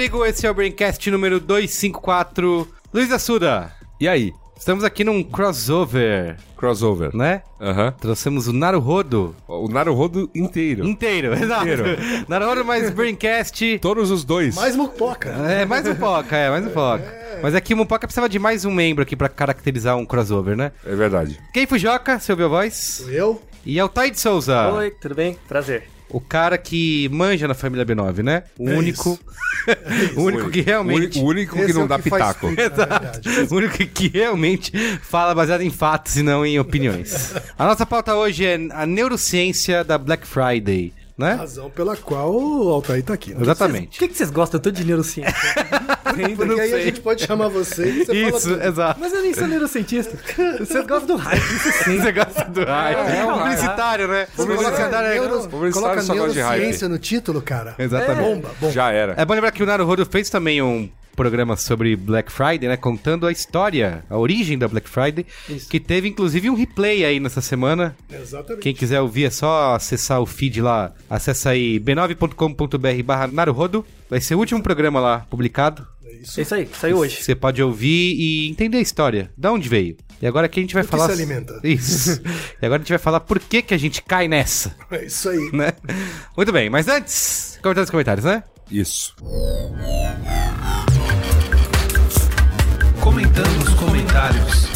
Merigo, esse é o Braincast número 254. Luiz Assuda, E aí? estamos aqui num crossover, Crossover. né? Aham. Trouxemos o Naruhodo O Naruhodo inteiro. inteiro, exato. Naruhodo mais Braincast. Todos os dois. Mais mupoca. É, mais um Poca, é, mais um Poca. Mas aqui o Mupoca precisava de mais um membro aqui pra caracterizar um crossover, né? É verdade. Quem Fujoca, você ouviu a voz? Eu? E Altair de Souza. Oi, tudo bem? Prazer. O cara que manja na família B9, né? O É único. o único que realmente. O único que Esse não é dá que faz pitaco. na verdade. O único que realmente fala baseado em fatos e não em opiniões. A nossa pauta hoje é a neurociência da Black Friday, né? Razão pela qual o Altair tá aqui. né? Por Exatamente. que, que vocês gostam tanto de neurociência? Porque aí a gente pode chamar você e você Isso, exato. Mas eu nem sou neurocientista. Vocês gostam do hype, isso sim. Você gosta do hype. é um publicitário, né? Publicitário é neuro, Publicitário coloca só gosta de hype. neurociência no título, cara. Exatamente. Bomba, bomba. Já era. É bom lembrar que o Naruhodo fez também um programa sobre Black Friday, né? Contando a história, a origem da Black Friday. Que teve inclusive um replay aí nessa semana. Exatamente. Quem quiser ouvir é só acessar o feed lá. Acessa aí b9.com.br barra Naruhodo. Vai ser o último programa lá publicado. É É isso. isso aí, saiu hoje. Você pode ouvir e entender a história. Da onde veio. E agora aqui a gente vai que falar... se alimenta. Isso. e agora a gente vai falar por que, que a gente cai nessa, É isso aí. né? Muito bem, mas antes... Comentar nos comentários, né? Isso. Comentando nos comentários.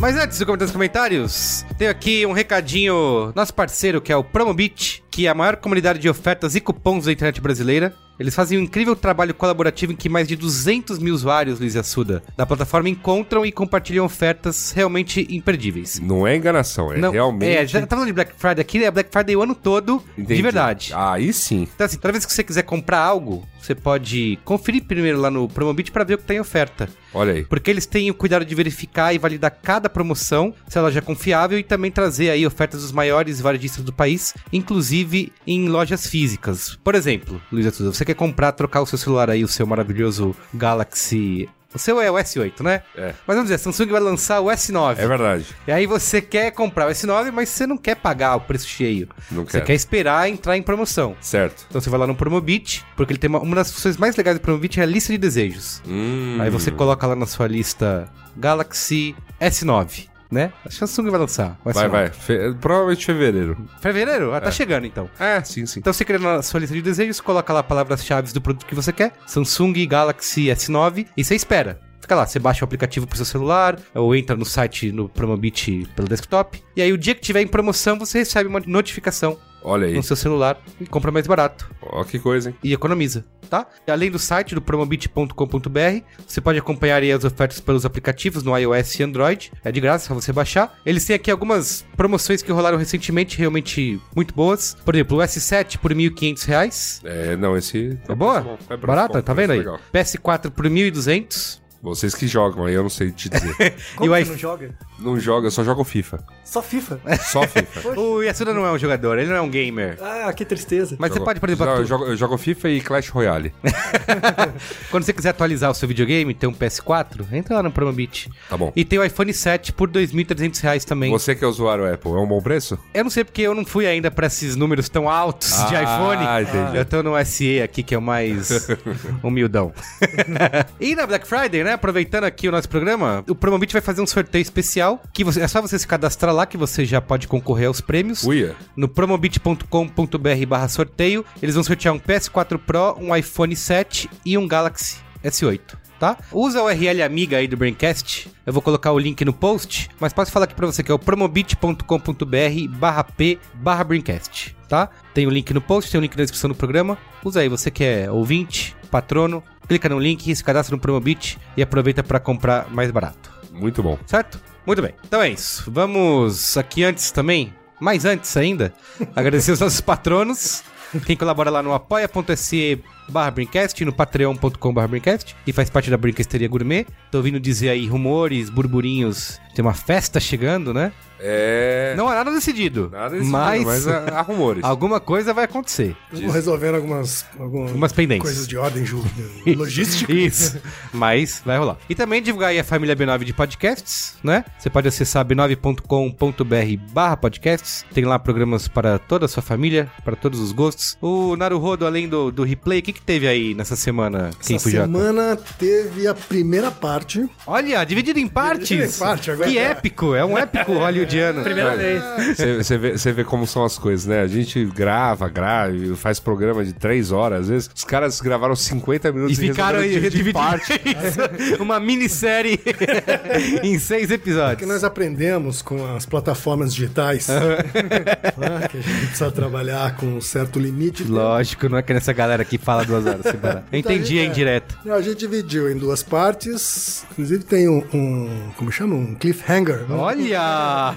Mas antes de comentar nos comentários, tenho aqui um recadinho. Nosso parceiro, que é o Promobit, que é a maior comunidade de ofertas e cupons da internet brasileira. Eles fazem um incrível trabalho colaborativo em que mais de 200 mil usuários, Luiz Assuda, da plataforma encontram e compartilham ofertas realmente imperdíveis. Não é enganação, é realmente. É, já tá falando de Black Friday aqui, é Black Friday o ano todo, de Entendi. verdade. Aí sim. Então, assim, toda vez que você quiser comprar algo, você pode conferir primeiro lá no Promobit para ver o que tem em oferta. Olha aí. Porque eles têm o cuidado de verificar e validar cada promoção, se ela já é confiável, e também trazer aí ofertas dos maiores varejistas do país, inclusive em lojas físicas. Por exemplo, Luiz Arthur, você quer comprar, trocar o seu celular aí, o seu maravilhoso Galaxy. O seu é o S8, né? É. Mas vamos dizer, a Samsung vai lançar o S9. É verdade. E aí você quer comprar o S9, mas você não quer pagar o preço cheio. Não você quero. quer esperar entrar em promoção. Certo. Então você vai lá no Promobit, porque ele tem uma, uma das funções mais legais do Promobit é a lista de desejos. Hum. Aí você coloca lá na sua lista Galaxy S9, né? A Samsung vai lançar. Vai, S9. vai. Fe- Provavelmente fevereiro. Fevereiro? Ah, tá chegando então. É, sim, sim. Então você cria na sua lista de desejos, coloca lá palavras-chave do produto que você quer, Samsung Galaxy S9, e você espera. Fica lá, você baixa o aplicativo pro seu celular, ou entra no site no Promobit pelo desktop, e aí o dia que tiver em promoção, você recebe uma notificação Olha aí. no seu celular e compra mais barato. Ó, que coisa, hein? e economiza, tá? E além do site do promobit.com.br, você pode acompanhar aí as ofertas pelos aplicativos no iOS e Android. É de graça, é só você baixar. Eles têm aqui algumas promoções que rolaram recentemente, realmente muito boas. Por exemplo, o S7 por 1.500 reais. É, não, esse. É boa? é bom, Barata, bom, tá vendo aí? legal. PS4 por 1.200. Vocês que jogam, aí eu não sei te dizer. Como E o que não joga? não joga, eu só jogo FIFA. Só FIFA. Só FIFA. O Yasuda não é um jogador, ele não é um gamer. Ah, que tristeza. Mas você Jogo- pode, por exemplo, eu jogo, eu jogo FIFA e Clash Royale. quando você quiser atualizar o seu videogame, ter um PS4, entra lá no Promobit. Tá bom. E tem o iPhone 7 por 2.300 reais também. Você que é usuário Apple, é um bom preço? Eu não sei porque eu não fui ainda pra esses números tão altos de Ah, iPhone. entendi. Eu tô no SE aqui, que é o mais humildão. e na Black Friday, né? Aproveitando aqui o nosso programa, o Promobit vai fazer um sorteio especial. que você- É só você se cadastrar lá que você já pode concorrer aos prêmios. Uia. No promobit.com.br barra sorteio, eles vão sortear um PS4 Pro, um iPhone 7 e um Galaxy S8. Tá? Usa o URL amiga aí do Braincast. Eu vou colocar o link no post, mas posso falar aqui pra você que é o promobit.com.br barra P barra Braincast, tá? Tem o link no post, tem o link na descrição do programa. Usa aí, você que é ouvinte, patrono, clica no link, se cadastra no Promobit e aproveita para comprar mais barato. Muito bom. Certo? Muito bem. Então é isso. Vamos aqui antes também, mais antes ainda, agradecer os nossos patronos. Quem colabora lá no apoia.se barra Brincast, no patreon.com barra Brincast, e faz parte da Brinquesteria Gourmet. Tô ouvindo dizer aí rumores, burburinhos, tem uma festa chegando, né? É. Não há nada decidido. Nada decidido, mas, mas há, há rumores. alguma coisa vai acontecer. Vamos resolvendo algumas, algumas Umas pendências. coisas de ordem ju- logística. Isso. Mas vai rolar. E também divulgar aí a família B9 de podcasts, né? Você pode acessar b9.com.br barra podcasts. Tem lá programas para toda a sua família, para todos os gostos. O Naruhodo, além do, do replay, o que, que teve aí nessa semana, Kim Essa Fujioka? semana teve a primeira parte. Olha, dividido em partes. Dividido em parte, agora que tá. épico. É um épico hollywoodiano. Primeira vez. Você vê, você vê como são as coisas, né? A gente grava, grava, e faz programa de três horas. Às vezes, os caras gravaram 50 E minutos ficaram aí dividir divididos. Isso. Uma minissérie em seis que episódios. nós aprendemos com as plataformas digitais né, que a gente precisa trabalhar com um certo limite. Lógico, não é que nessa galera que fala duas horas sem parar. Eu entendi a é. indireta. tempo. A gente dividiu em duas partes. Inclusive tem um, um- como chama? Um cliffhanger. né? Olha!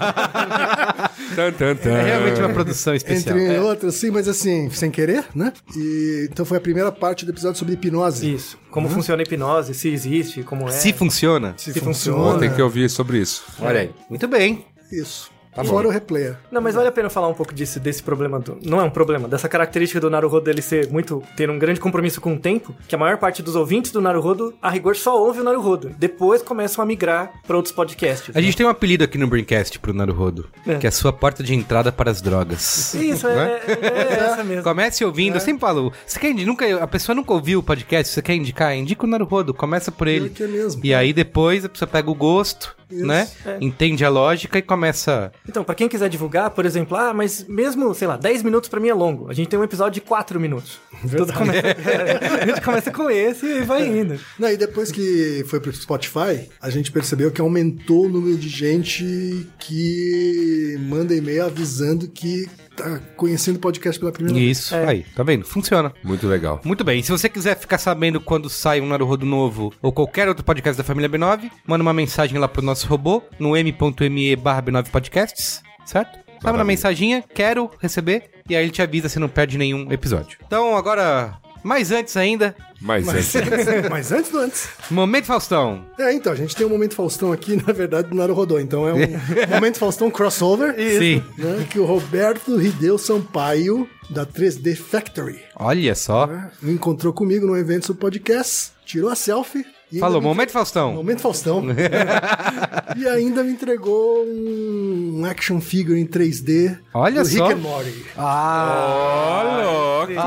Tan, tan, tan. É realmente uma produção especial. Entre É. outras, sim, mas assim, sem querer, né? E, então foi a primeira parte do episódio sobre hipnose. Isso. Como funciona a hipnose, se existe, como é. Se funciona. Se, Se funciona. funciona. Tem que ouvir sobre isso. Olha aí. Muito bem. Isso. Fora o replayer. Não, mas vale a pena falar um pouco disso, desse problema do. Não é um problema, dessa característica do Naruhodo dele ser muito. ter um grande compromisso com o tempo, que a maior parte dos ouvintes do Naruhodo, a rigor, só ouve o Naruhodo. Depois começam a migrar pra outros podcasts. A gente tem um apelido aqui no Braincast pro Naruhodo, É. que é a sua porta de entrada para as drogas. Isso, é, é, é essa mesmo. Comece ouvindo, eu sempre falo, você quer indi- nunca, a pessoa nunca ouviu o podcast, você quer indicar, indica o Naruhodo, começa por ele. que é mesmo. E aí depois a pessoa pega o gosto, Isso. né? É. Entende a lógica e começa. Então, pra quem quiser divulgar, por exemplo, ah, mas mesmo, sei lá, 10 minutos pra mim é longo. A gente tem um episódio de 4 minutos. Tudo começa, a gente começa com esse e vai indo. Não, e depois que foi pro Spotify, a gente percebeu que aumentou o número de gente que manda e-mail avisando que tá conhecendo o podcast pela primeira vez. Isso, É. aí, tá vendo? Funciona. Muito legal. Muito bem, se você quiser ficar sabendo quando sai um Naruhodo novo ou qualquer outro podcast da família B9, manda uma mensagem lá pro nosso robô no m.me barra B9 podcasts, certo? Sabe na mensaginha, quero receber, e aí ele te avisa se não perde nenhum episódio. Então agora, mais antes ainda, Mas, Mas, é, mas antes do antes. Momento Faustão. É, então, a gente tem um Momento Faustão aqui, na verdade, do Naruhodô. Então é um Momento Faustão crossover. Sim. Né, que o Roberto Rideu Sampaio, da 3D Factory, Olha só. né, encontrou comigo num evento sobre podcast, tirou a selfie. E Falou, me- Momento Faustão. Momento Faustão. e ainda me entregou um action figure em 3D Olha do só. Rick and Morty. Ó, louco, meu.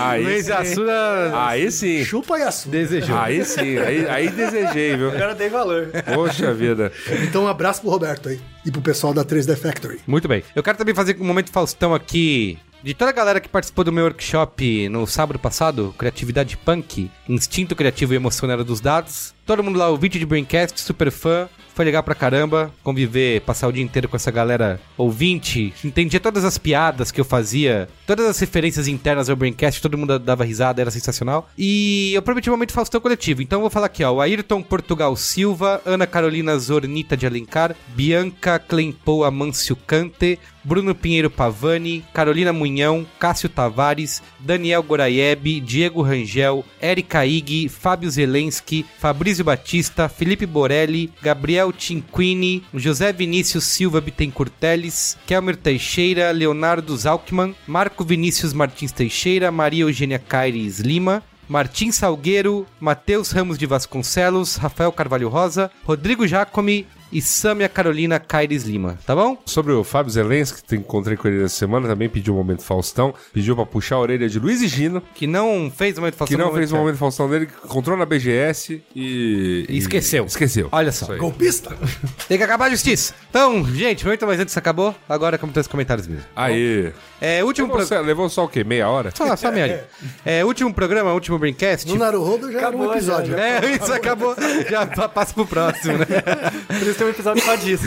Aí Luiz sim. Assuda Aí sim. Chupa Yasu. desejou. Aí sim. Aí, aí desejei, viu? Agora dei valor. Poxa vida. Então um abraço pro Roberto aí. E pro pessoal da 3D Factory. Muito bem. Eu quero também fazer um momento Faustão aqui. De toda a galera que participou do meu workshop no sábado passado, Criatividade Punk, Instinto Criativo e Emocionário dos Dados. Todo mundo lá, o vídeo de Braincast, super fã. Foi legal pra caramba conviver, passar o dia inteiro com essa galera ouvinte. Entendia todas as piadas que eu fazia, todas as referências internas ao Braincast, todo mundo dava risada, era sensacional. E eu prometi um momento Faustão coletivo, então eu vou falar aqui, ó. O Ayrton Portugal Silva, Ana Carolina Zornita de Alencar, Bianca Clempo Amâncio Cante, Bruno Pinheiro Pavani, Carolina Munhão, Cássio Tavares, Daniel Goraieb, Diego Rangel, Erika Ig, Fábio Zelensky, Fabrício Batista, Felipe Borelli, Gabriel Tinquini, José Vinícius Silva Bittencourt Teles, Kelmer Teixeira, Leonardo Zalkman, Marco Vinícius Martins Teixeira, Maria Eugênia Caires Lima, Martim Salgueiro, Matheus Ramos de Vasconcelos, Rafael Carvalho Rosa, Rodrigo Jacomi e Sâmia Carolina Caires Lima, tá bom? Sobre o Fábio Zelensky, que encontrei com ele essa semana, também pediu um momento Faustão. Pediu pra puxar a orelha de Luiz e Gino, Que não fez o momento que Faustão não no fez o momento Faustão dele, que encontrou na BGS e... E esqueceu. Esqueceu. Olha só. Golpista. Tem que acabar a justiça. Então, gente, muito mais antes acabou. Agora como tem os comentários mesmo. Aí. É, último Levou, programa. só- levou só o quê? Meia hora? Só, só meia. É, último programa, último Braincast. No Naruhodo já Acabou, era um episódio. já, né? É, isso acabou. Já pa- passa pro próximo, né? Tem um episódio só disso.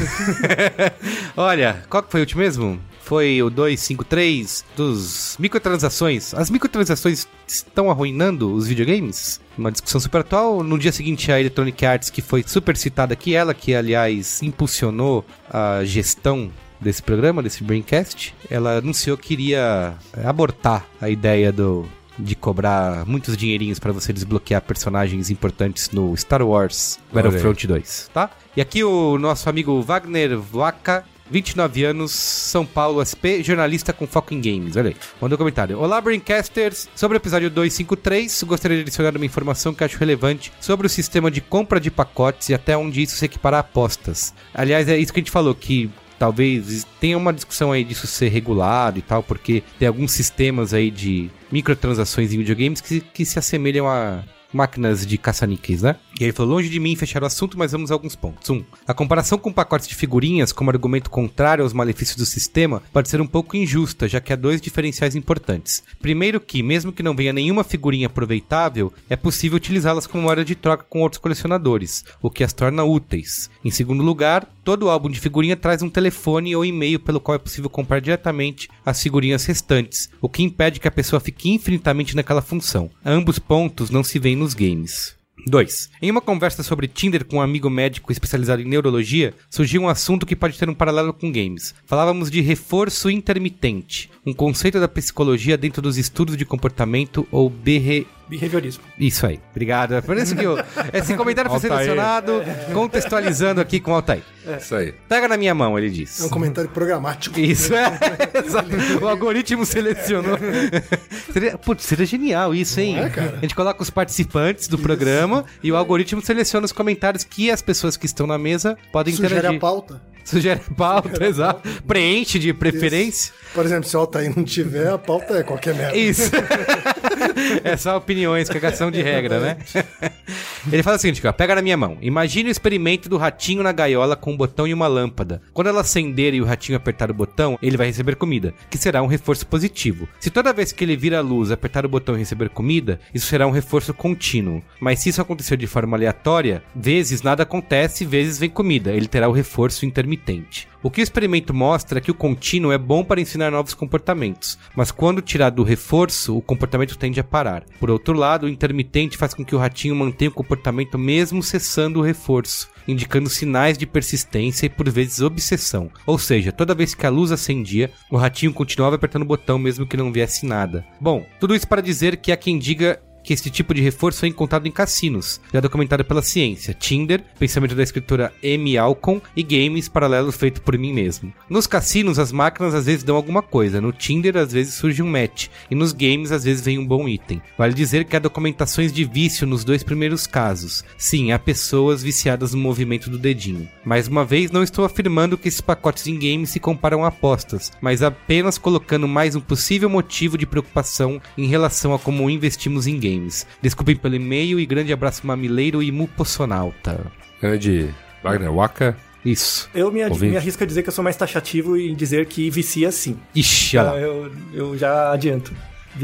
Olha, qual que foi o último mesmo? foi o 253 dos microtransações. As microtransações estão arruinando os videogames? Uma discussão super atual. No dia seguinte, a Electronic Arts, que foi super citada aqui, ela que, aliás, impulsionou a gestão desse programa, desse Braincast, ela anunciou que iria abortar a ideia do de cobrar muitos dinheirinhos para você desbloquear personagens importantes no Star Wars Battlefront 2, tá? E aqui o nosso amigo Wagner Vaca 29 anos, São Paulo, SP, jornalista com foco em games. Olha aí. Mandou um comentário. Olá, Braincasters. Sobre o episódio 253, gostaria de adicionar uma informação que acho relevante sobre o sistema de compra de pacotes e até onde isso se equipara a apostas. Aliás, é isso que a gente falou, que talvez tenha uma discussão aí disso ser regulado e tal, porque tem alguns sistemas aí de microtransações em videogames que, que se assemelham a máquinas de caça-níqueis, né? E ele falou, longe de mim fechar o assunto, mas vamos a alguns pontos. Um, a comparação com pacotes de figurinhas como argumento contrário aos malefícios do sistema pode ser um pouco injusta, já que há dois diferenciais importantes. Primeiro que, mesmo que não venha nenhuma figurinha aproveitável, é possível utilizá-las como moeda de troca com outros colecionadores, o que as torna úteis. Em segundo lugar, todo álbum de figurinha traz um telefone ou e-mail pelo qual é possível comprar diretamente as figurinhas restantes, o que impede que a pessoa fique infinitamente naquela função. Ambos pontos não se veem nos games. 2. Em uma conversa sobre Tinder com um amigo médico especializado em neurologia, surgiu um assunto que pode ter um paralelo com games. Falávamos de reforço intermitente, um conceito da psicologia dentro dos estudos de comportamento ou BR... Behaviorismo. Isso aí. Obrigado. Por isso que eu... esse comentário foi selecionado, contextualizando aqui com o Altair. Isso aí. Pega na minha mão, ele diz. É um comentário programático. Isso, é. O algoritmo selecionou. seria, putz, seria genial isso, hein? É, cara? A gente coloca os participantes do programa e o algoritmo seleciona os comentários que as pessoas que estão na mesa podem Sugere interagir. a pauta. Sugere a pauta, exato. Preenche de preferência. Por exemplo, se o Altair não tiver, a pauta é qualquer merda. Isso. é só opiniões, cagação de regra, né? Ele fala o seguinte, ó, pega na minha mão. Imagine o experimento do ratinho na gaiola com um botão e uma lâmpada. Quando ela acender e o ratinho apertar o botão, ele vai receber comida, que será um reforço positivo. Se toda vez que ele vir a luz, apertar o botão e receber comida, isso será um reforço contínuo. Mas se isso acontecer de forma aleatória, vezes nada acontece, vezes vem comida. Ele terá o reforço intermitente. O que o experimento mostra é que o contínuo é bom para ensinar novos comportamentos, mas quando tirado do reforço, o comportamento tende a parar. Por outro lado, o intermitente faz com que o ratinho mantenha o comportamento mesmo cessando o reforço, indicando sinais de persistência e por vezes obsessão. Ou seja, toda vez que a luz acendia, o ratinho continuava apertando o botão mesmo que não viesse nada. Bom, tudo isso para dizer que há quem diga que esse tipo de reforço é encontrado em cassinos, já documentado pela ciência, Tinder, pensamento da escritora Amy Alcon e games paralelos feitos por mim mesmo. Nos cassinos, as máquinas às vezes dão alguma coisa, no Tinder às vezes surge um match, e nos games às vezes vem um bom item. Vale dizer que há documentações de vício nos dois primeiros casos. Sim, há pessoas viciadas no movimento do dedinho. Mais uma vez, não estou afirmando que esses pacotes em games se comparam a apostas, mas apenas colocando mais um possível motivo de preocupação em relação a como investimos em games. Desculpem pelo e-mail e grande abraço mamileiro e mupossonauta. Grande Wagner Waka. Isso. Eu me, Ouvinte. me arrisco a dizer que eu sou mais taxativo em dizer que vicia sim. Ixi, olha lá. Eu, eu já adianto.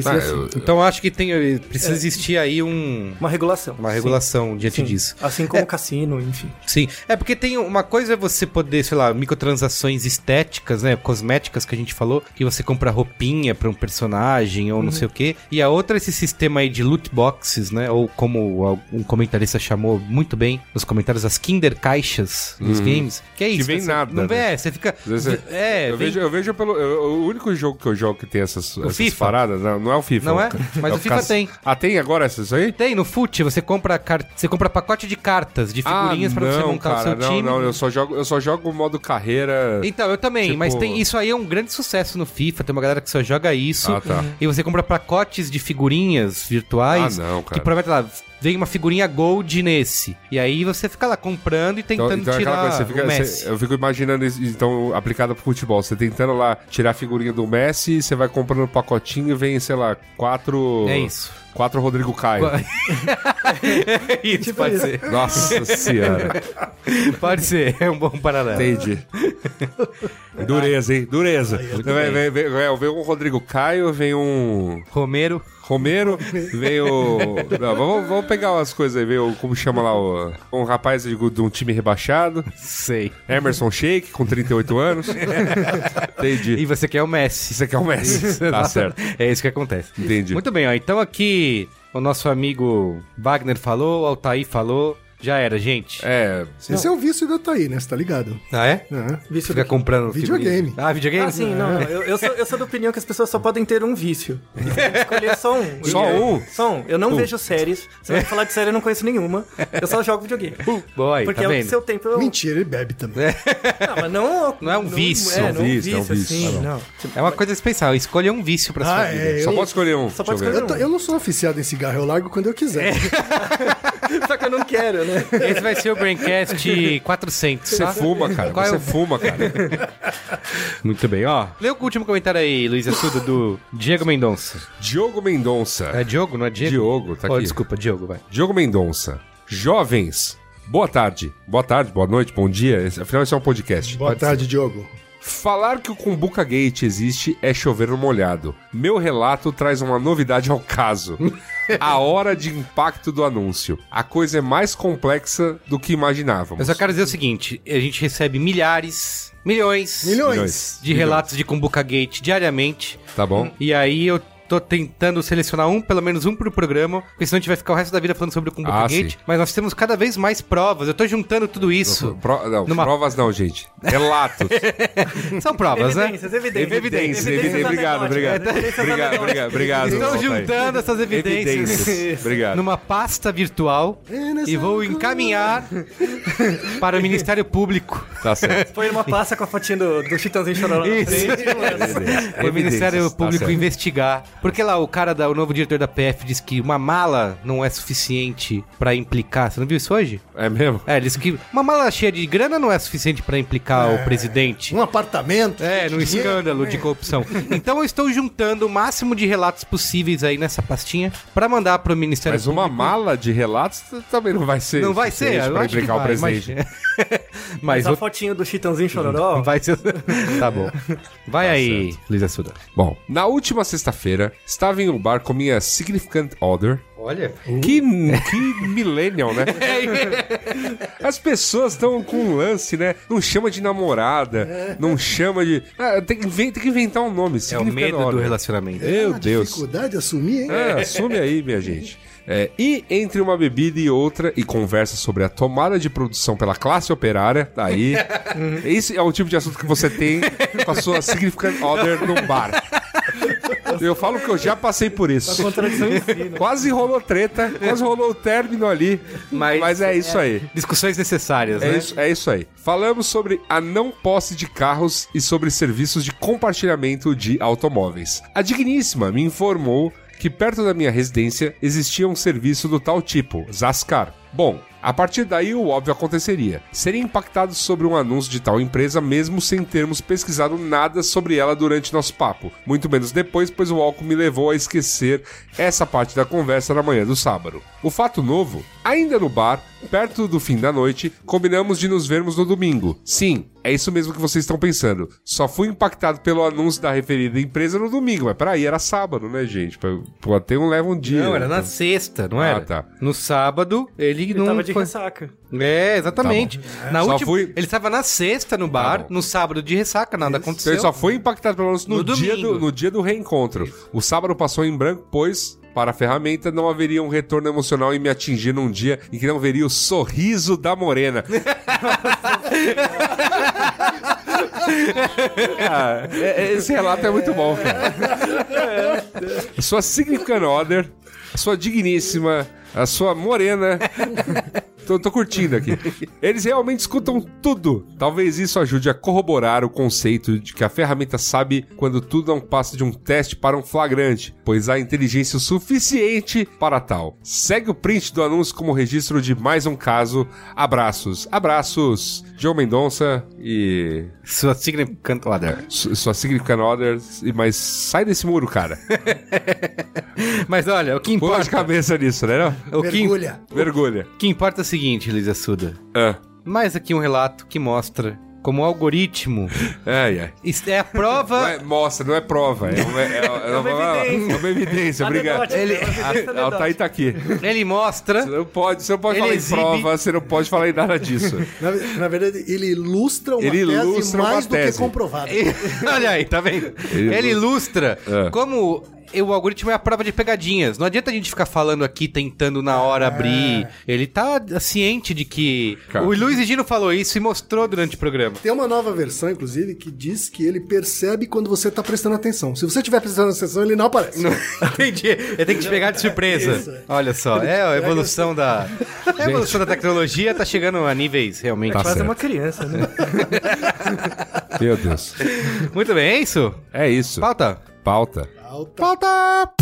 Ah, sim. eu- Então eu acho que tem, precisa existir aí um, Uma regulação. uma sim. regulação diante Sim. disso. Assim como o cassino, enfim. Sim, é porque tem uma coisa é você poder, sei lá, microtransações estéticas, né, cosméticas que a gente falou, que você compra roupinha pra um personagem ou não sei o quê, e a outra é esse sistema aí de loot boxes, né, ou como um comentarista chamou muito bem nos comentários, as Kinder Caixas dos games, que é isso. vem você nada, Não vê, né? é, você fica... Às vezes É, eu, vem- vejo, eu vejo pelo. eu- o único jogo que eu jogo que tem essas, essas FIFA? paradas, não, não é o FIFA. Não é? Mas o FIFA tem. Ah, tem agora essas aí? Tem, no FUT, você compra, car... você compra pacote de cartas, de figurinhas ah, pra você não, montar cara, o seu não, time. Não, eu só jogo, eu só jogo o modo carreira. Então, eu também, Tipo- mas tem isso aí é um grande sucesso no FIFA, tem uma galera que só joga isso. Ah, tá. E você compra pacotes de figurinhas virtuais. Ah, não, cara. Que promete lá, vem uma figurinha gold nesse. E aí você fica lá comprando e Então, tentando então aquela tirar coisa, você fica- o você- Messi. eu fico imaginando isso, então, aplicado pro futebol. Você tentando lá tirar a figurinha do Messi, você vai comprando um pacotinho e vem, sei lá, quatro. É isso. Quatro Rodrigo Caio. isso, pode ser. Nossa senhora. Pode ser, é um bom paralelo. Entendi. Dureza, hein? Dureza. Vem, vem, vem, vem, vem um Rodrigo Caio, vem um. Romero. Romero, veio. Não, vamos, vamos pegar umas coisas aí. Veio, como chama lá, o, um rapaz de, de um time rebaixado. Sei. Emerson Sheik, com 38 anos. Entendi. E você quer o Messi. Você quer o Messi. tá certo. É isso que acontece. Entendi. Muito bem, ó. Então aqui o nosso amigo Wagner falou, o Altair falou. Já era, gente. É. Esse é o vício do Ataí, né? Você tá ligado? Ah, é? É. Vício Fica comprando Videogame. Ah, videogame? Ah, sim, não, não. Eu, eu, sou, eu sou da opinião que as pessoas só podem ter um vício. Escolher só um. Só E- um? Só um. Eu não vejo séries. Se você falar de série, eu não conheço nenhuma. Eu só jogo videogame. Boy, Porque tá é o vendo? seu tempo. Eu... Mentira, ele bebe também. Não, mas não. Não é um vício, É, é um não é um vício, é um vício, assim. Ah, Não. É uma coisa especial. Escolha um vício pra sua Ah, vida. é. Só Eu, pode escolher um. Só pode eu ver. eu, tô- eu não sou oficiado em cigarro, eu largo quando eu quiser. eu não quero, né? Esse vai ser o Braincast 400, Você tá? fuma, cara. Qual é Você o- fuma, cara. Muito bem, ó. Lê o último comentário aí, Luiz Assudo, do Diego Mendonça. Diogo Mendonça. É Diogo, não é Diego? Diogo, tá Oh, aqui. desculpa, Diogo, vai. Diogo Mendonça. Jovens. Boa tarde. Boa tarde, boa noite, bom dia. Afinal, isso é um podcast. Boa tarde, Diogo. Falar que o Kumbuka Gate existe é chover no molhado. Meu relato traz uma novidade ao caso. A hora de impacto do anúncio. A coisa é mais complexa do que imaginávamos. Eu só quero dizer o seguinte: a gente recebe milhares, milhões, Milhões. Milhões. de relatos de Kumbuka Gate diariamente. Tá bom? E aí eu tô tentando selecionar um, pelo menos um pro programa, porque senão a gente vai ficar o resto da vida falando sobre o Kumbuka Ah, Gate. Mas nós temos cada vez mais provas. Eu tô juntando tudo isso. Pro- não, Numa- provas não, gente. Relatos. São provas, né? Evidências, evidências. Evidências, evidências. Obrigado, obrigado. Evidências Obrigado, obrigado, obrigado. Estão Altair. juntando essas evidências, Evidências. Obrigado. numa pasta virtual e vou encaminhar para o Ministério Público. Tá certo. Põe numa pasta com a fotinha do, do Chitãozinho chorando na Isso. frente. Para o Ministério Evidências, tá Público certo. investigar. Porque lá o cara, da, o novo diretor da PF, disse que uma mala não é suficiente para implicar. Você não viu isso hoje? É mesmo? É, ele disse que uma mala cheia de grana não é suficiente para implicar o presidente. Um apartamento. É, no dinheiro, escândalo né? de corrupção. Então eu estou juntando o máximo de relatos possíveis aí nessa pastinha para mandar pro Ministério Mas uma mala de relatos também não vai ser. Não vai ser, pra que implicar o vai, presidente. Mas, mas Mas a o- fotinho do Chitãozinho chororó. vai ser... Tá bom. Vai aí, Luiz Assuda. Bom, na última sexta-feira, estava em um bar com minha significant other. Olha. Que, que millennial, né? As pessoas estão com um lance, né? Não chama de namorada, não chama de. Ah, tem, que inven- tem que inventar um nome. É o medo do relacionamento. Meu Uma Deus. dificuldade de assumir, hein? É, assume aí, minha gente. É, e entre uma bebida e outra, e conversa sobre a tomada de produção pela classe operária, aí. esse é o tipo de assunto que você tem com a sua significant other num bar. Eu falo que eu já passei por isso. Né? Quase rolou treta, quase rolou o término ali. Mas- Mas, é isso aí. Discussões necessárias, É né? isso, é isso aí. Falamos sobre a não posse de carros e sobre serviços de compartilhamento de automóveis. A Digníssima me informou que perto da minha residência existia um serviço do tal tipo, Zascar. Bom, a partir daí o óbvio aconteceria. Seria impactado sobre um anúncio de tal empresa mesmo sem termos pesquisado nada sobre ela durante nosso papo. Muito menos depois, pois o álcool me levou a esquecer essa parte da conversa na manhã do sábado. O fato novo, ainda no bar, perto do fim da noite, combinamos de nos vermos no domingo. Sim, é isso mesmo que vocês estão pensando. Só fui impactado pelo anúncio da referida empresa no domingo. Mas peraí, era sábado, né, gente? Pô, até um leva um dia. Não, era né? na sexta, não Ah, era? tá. No sábado, ele, Ele não tava de foi... ressaca. É, exatamente. Na Só última, fui- Ele estava na sexta no bar, bom. no sábado de ressaca, nada Então aconteceu. ele só foi impactado pelo anúncio no, No dia domingo. do, no dia do reencontro. O sábado passou em branco, pois, para a ferramenta, não haveria um retorno emocional em me atingir num dia em que não veria o sorriso da morena. Ah, é- esse relato é muito bom, cara. Sua significant other, sua digníssima, a sua morena. Tô, tô curtindo aqui. Eles realmente escutam tudo. Talvez isso ajude a corroborar o conceito de que a ferramenta sabe quando tudo não passa de um teste para um flagrante, pois há inteligência o suficiente para tal. Segue o print do anúncio como registro de mais um caso. Abraços. Abraços. Joe Mendonça e Sua significant other. su- sua significant other. e- Mas sai desse muro, cara. Mas olha, o que Pula de importa... cabeça nisso, né? Não? O que, Mergulha. Mergulha. o que importa é o seguinte, Luiz Assuda. Ah, Mais aqui um relato que mostra como algoritmo. É, é. Isso é a Não prova. é- mostra, não é prova. É uma, é, é uma- evidência. é uma evidência, obrigado. Anedótica, Ele- é uma evidência A, a. Altair tá aqui. Ele mostra. Você não pode, você não pode Ele falar exibe- em prova, você não pode falar em nada disso. Na, na verdade, ele ilustra uma Ele tese ilustra uma mais do tese. que comprovada. Olha aí, tá vendo? Ele ilustra É. como o algoritmo é a prova de pegadinhas. Não adianta a gente ficar falando aqui, tentando na hora abrir. Ele tá ciente de que. Cara. O Luiz e Gino falou isso e mostrou durante o programa. Tem uma nova versão, inclusive, que diz que ele percebe quando você tá prestando atenção. Se você estiver prestando atenção, ele não aparece. Entendi. Ele tem que te pegar de surpresa. Isso. Olha só, é a evolução da. A evolução da tecnologia tá chegando a níveis realmente. Tá Quase certo. uma criança, né? Meu Deus. Muito bem, é isso? É isso. Pauta. Pauta. Alta. Pauta!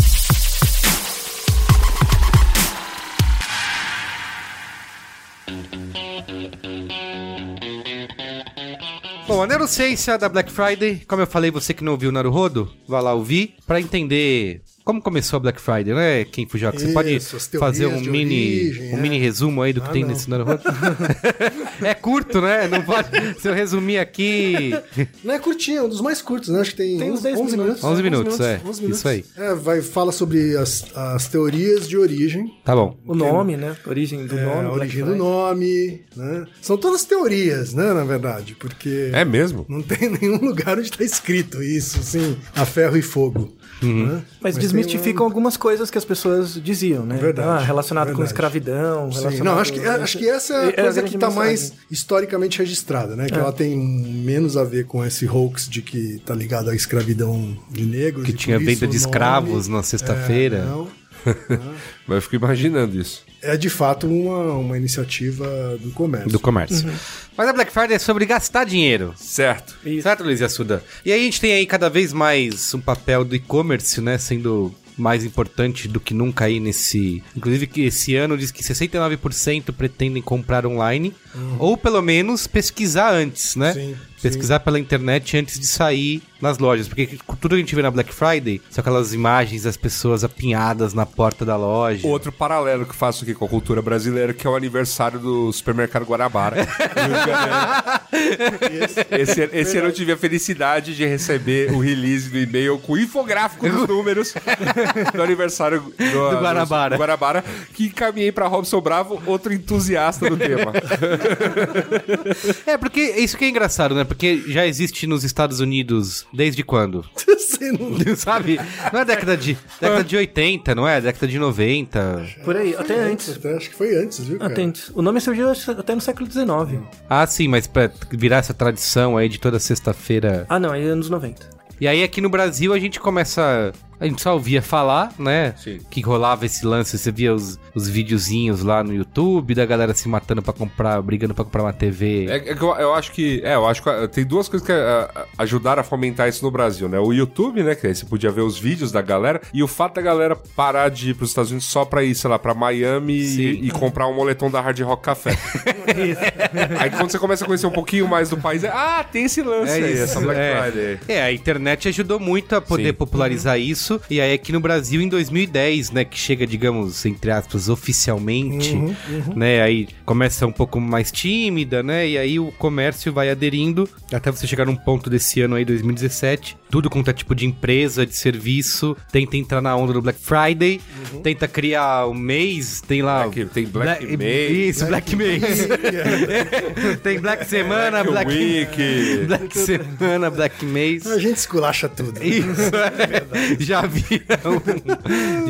Bom, a neurociência da Black Friday, como eu falei, você que não ouviu o Naruhodo, vá lá ouvir pra entender como começou a Black Friday, né, Ken Fujioka? Você pode fazer um mini, origem, um é. mini resumo aí do que Ah, tem não. nesse Naruhodo? é curto, né? Não pode... Se eu resumir aqui... Não é curtinho, é um dos mais curtos, né? Acho que tem, Tem uns 11, 10 11 minutos. 11 minutos, é. 11 minutos. Isso aí. É, vai, fala sobre as, as teorias de origem. Tá bom. O nome, né? Origem do É, nome. a Black origem do Friday. nome, né? São todas teorias, né, na verdade, porque É mesmo? não tem nenhum lugar onde tá escrito isso, assim, a ferro e fogo. Né? Mas, tem desmistificam algumas coisas que as pessoas diziam, né? Verdade, Ah, relacionado com verdade. escravidão, Sim, relacionado... não, acho que, acho que essa é a É a coisa grande que está mais historicamente registrada, né? Que ela tem menos a ver com esse hoax de que tá ligado à escravidão de negros. Que tinha isso venda de nome- escravos na sexta-feira. É, não. Mas eu fico imaginando isso. É de fato uma, uma iniciativa do comércio. do comércio. Mas a Black Friday é sobre gastar dinheiro. Certo. Isso. Certo, Luiz Assuda? E aí a gente tem aí cada vez mais um papel do e-commerce, né, sendo mais importante do que nunca aí nesse... Inclusive que esse ano diz que 69% pretendem comprar online, ou pelo menos pesquisar antes, né? Sim, pesquisar pela internet antes de sair nas lojas, porque tudo que a gente vê na Black Friday são aquelas imagens das pessoas apinhadas na porta da loja. Outro paralelo que faço aqui com a cultura brasileira, que é o aniversário do supermercado Guarabara. esse, esse ano eu tive a felicidade de receber o release do e-mail com o infográfico dos números do aniversário do, Do Guarabara. do Guarabara, que encaminhei pra Robson Bravo, outro entusiasta do tema. É, porque isso que é engraçado, né? Porque já existe nos Estados Unidos desde quando? Você não- Sabe? Não é década de, década de 80, não é? Década de 90. Por aí, até antes. Até acho que foi antes, viu, cara? Até antes. O nome surgiu até no século XIX. Ah, sim, mas pra virar essa tradição aí de toda sexta-feira. Ah, não, é anos 90. E aí aqui no Brasil a gente começa. A gente só ouvia falar, né? Sim. Que rolava esse lance. Você via os, os videozinhos lá no YouTube da galera se matando pra comprar, brigando pra comprar uma TV. É, é que eu, eu acho que. É, eu acho que ah, tem duas coisas que ah, ah, ajudaram a fomentar isso no Brasil, né? O YouTube, né? Que aí você podia ver os vídeos da galera. E o fato da galera parar de ir pros Estados Unidos só pra ir, sei lá, pra Miami e, e comprar um moletom da Hard Rock Café. aí quando você começa a conhecer um pouquinho mais do país, é, ah, tem esse lance aí, essa Black é. Friday. É, a internet ajudou muito a poder Sim. popularizar isso. E aí aqui no Brasil, em 2010, né, que chega, digamos, entre aspas, oficialmente, né, aí começa um pouco mais tímida, né, e aí o comércio vai aderindo até você chegar num ponto desse ano aí, 2017. Tudo quanto é tipo de empresa, de serviço, tenta entrar na onda do Black Friday, tenta criar um mês, tem lá... Black- tem Black May, Isso, Black, Mês. tem Black Semana, Black Black... Week. Black Semana, Black Mês. A gente esculacha tudo. Isso, é. já viram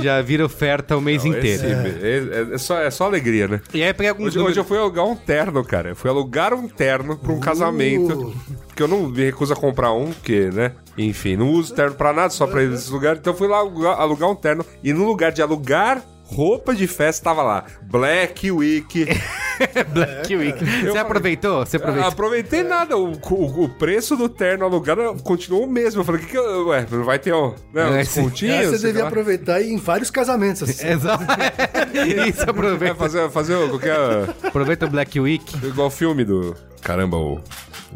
já vira oferta o mês inteiro. Esse- é, é só, é só alegria, né? E aí peguei alguns Hoje, hoje eu fui alugar um terno, cara. Eu fui alugar um terno pra um casamento. Porque eu não me recuso a comprar um, porque, né? Enfim, não uso terno pra nada, só pra ir nesses lugares. Então eu fui lá alugar, alugar um terno. E no lugar de alugar roupa de festa, tava lá. Black Week. Black Week. Você aproveitou? Você aproveitou? Aproveitei nada. O, o, o preço do terno alugado continuou o mesmo. Eu falei, que que eu, Ué, não vai ter ó, né, É, pontinhos? Essa você devia lá. aproveitar e em vários casamentos. Assim. Exato. Isso, É, aproveita. fazer, fazer o- qualquer. Aproveita o Black Week. igual o filme do. Caramba, o.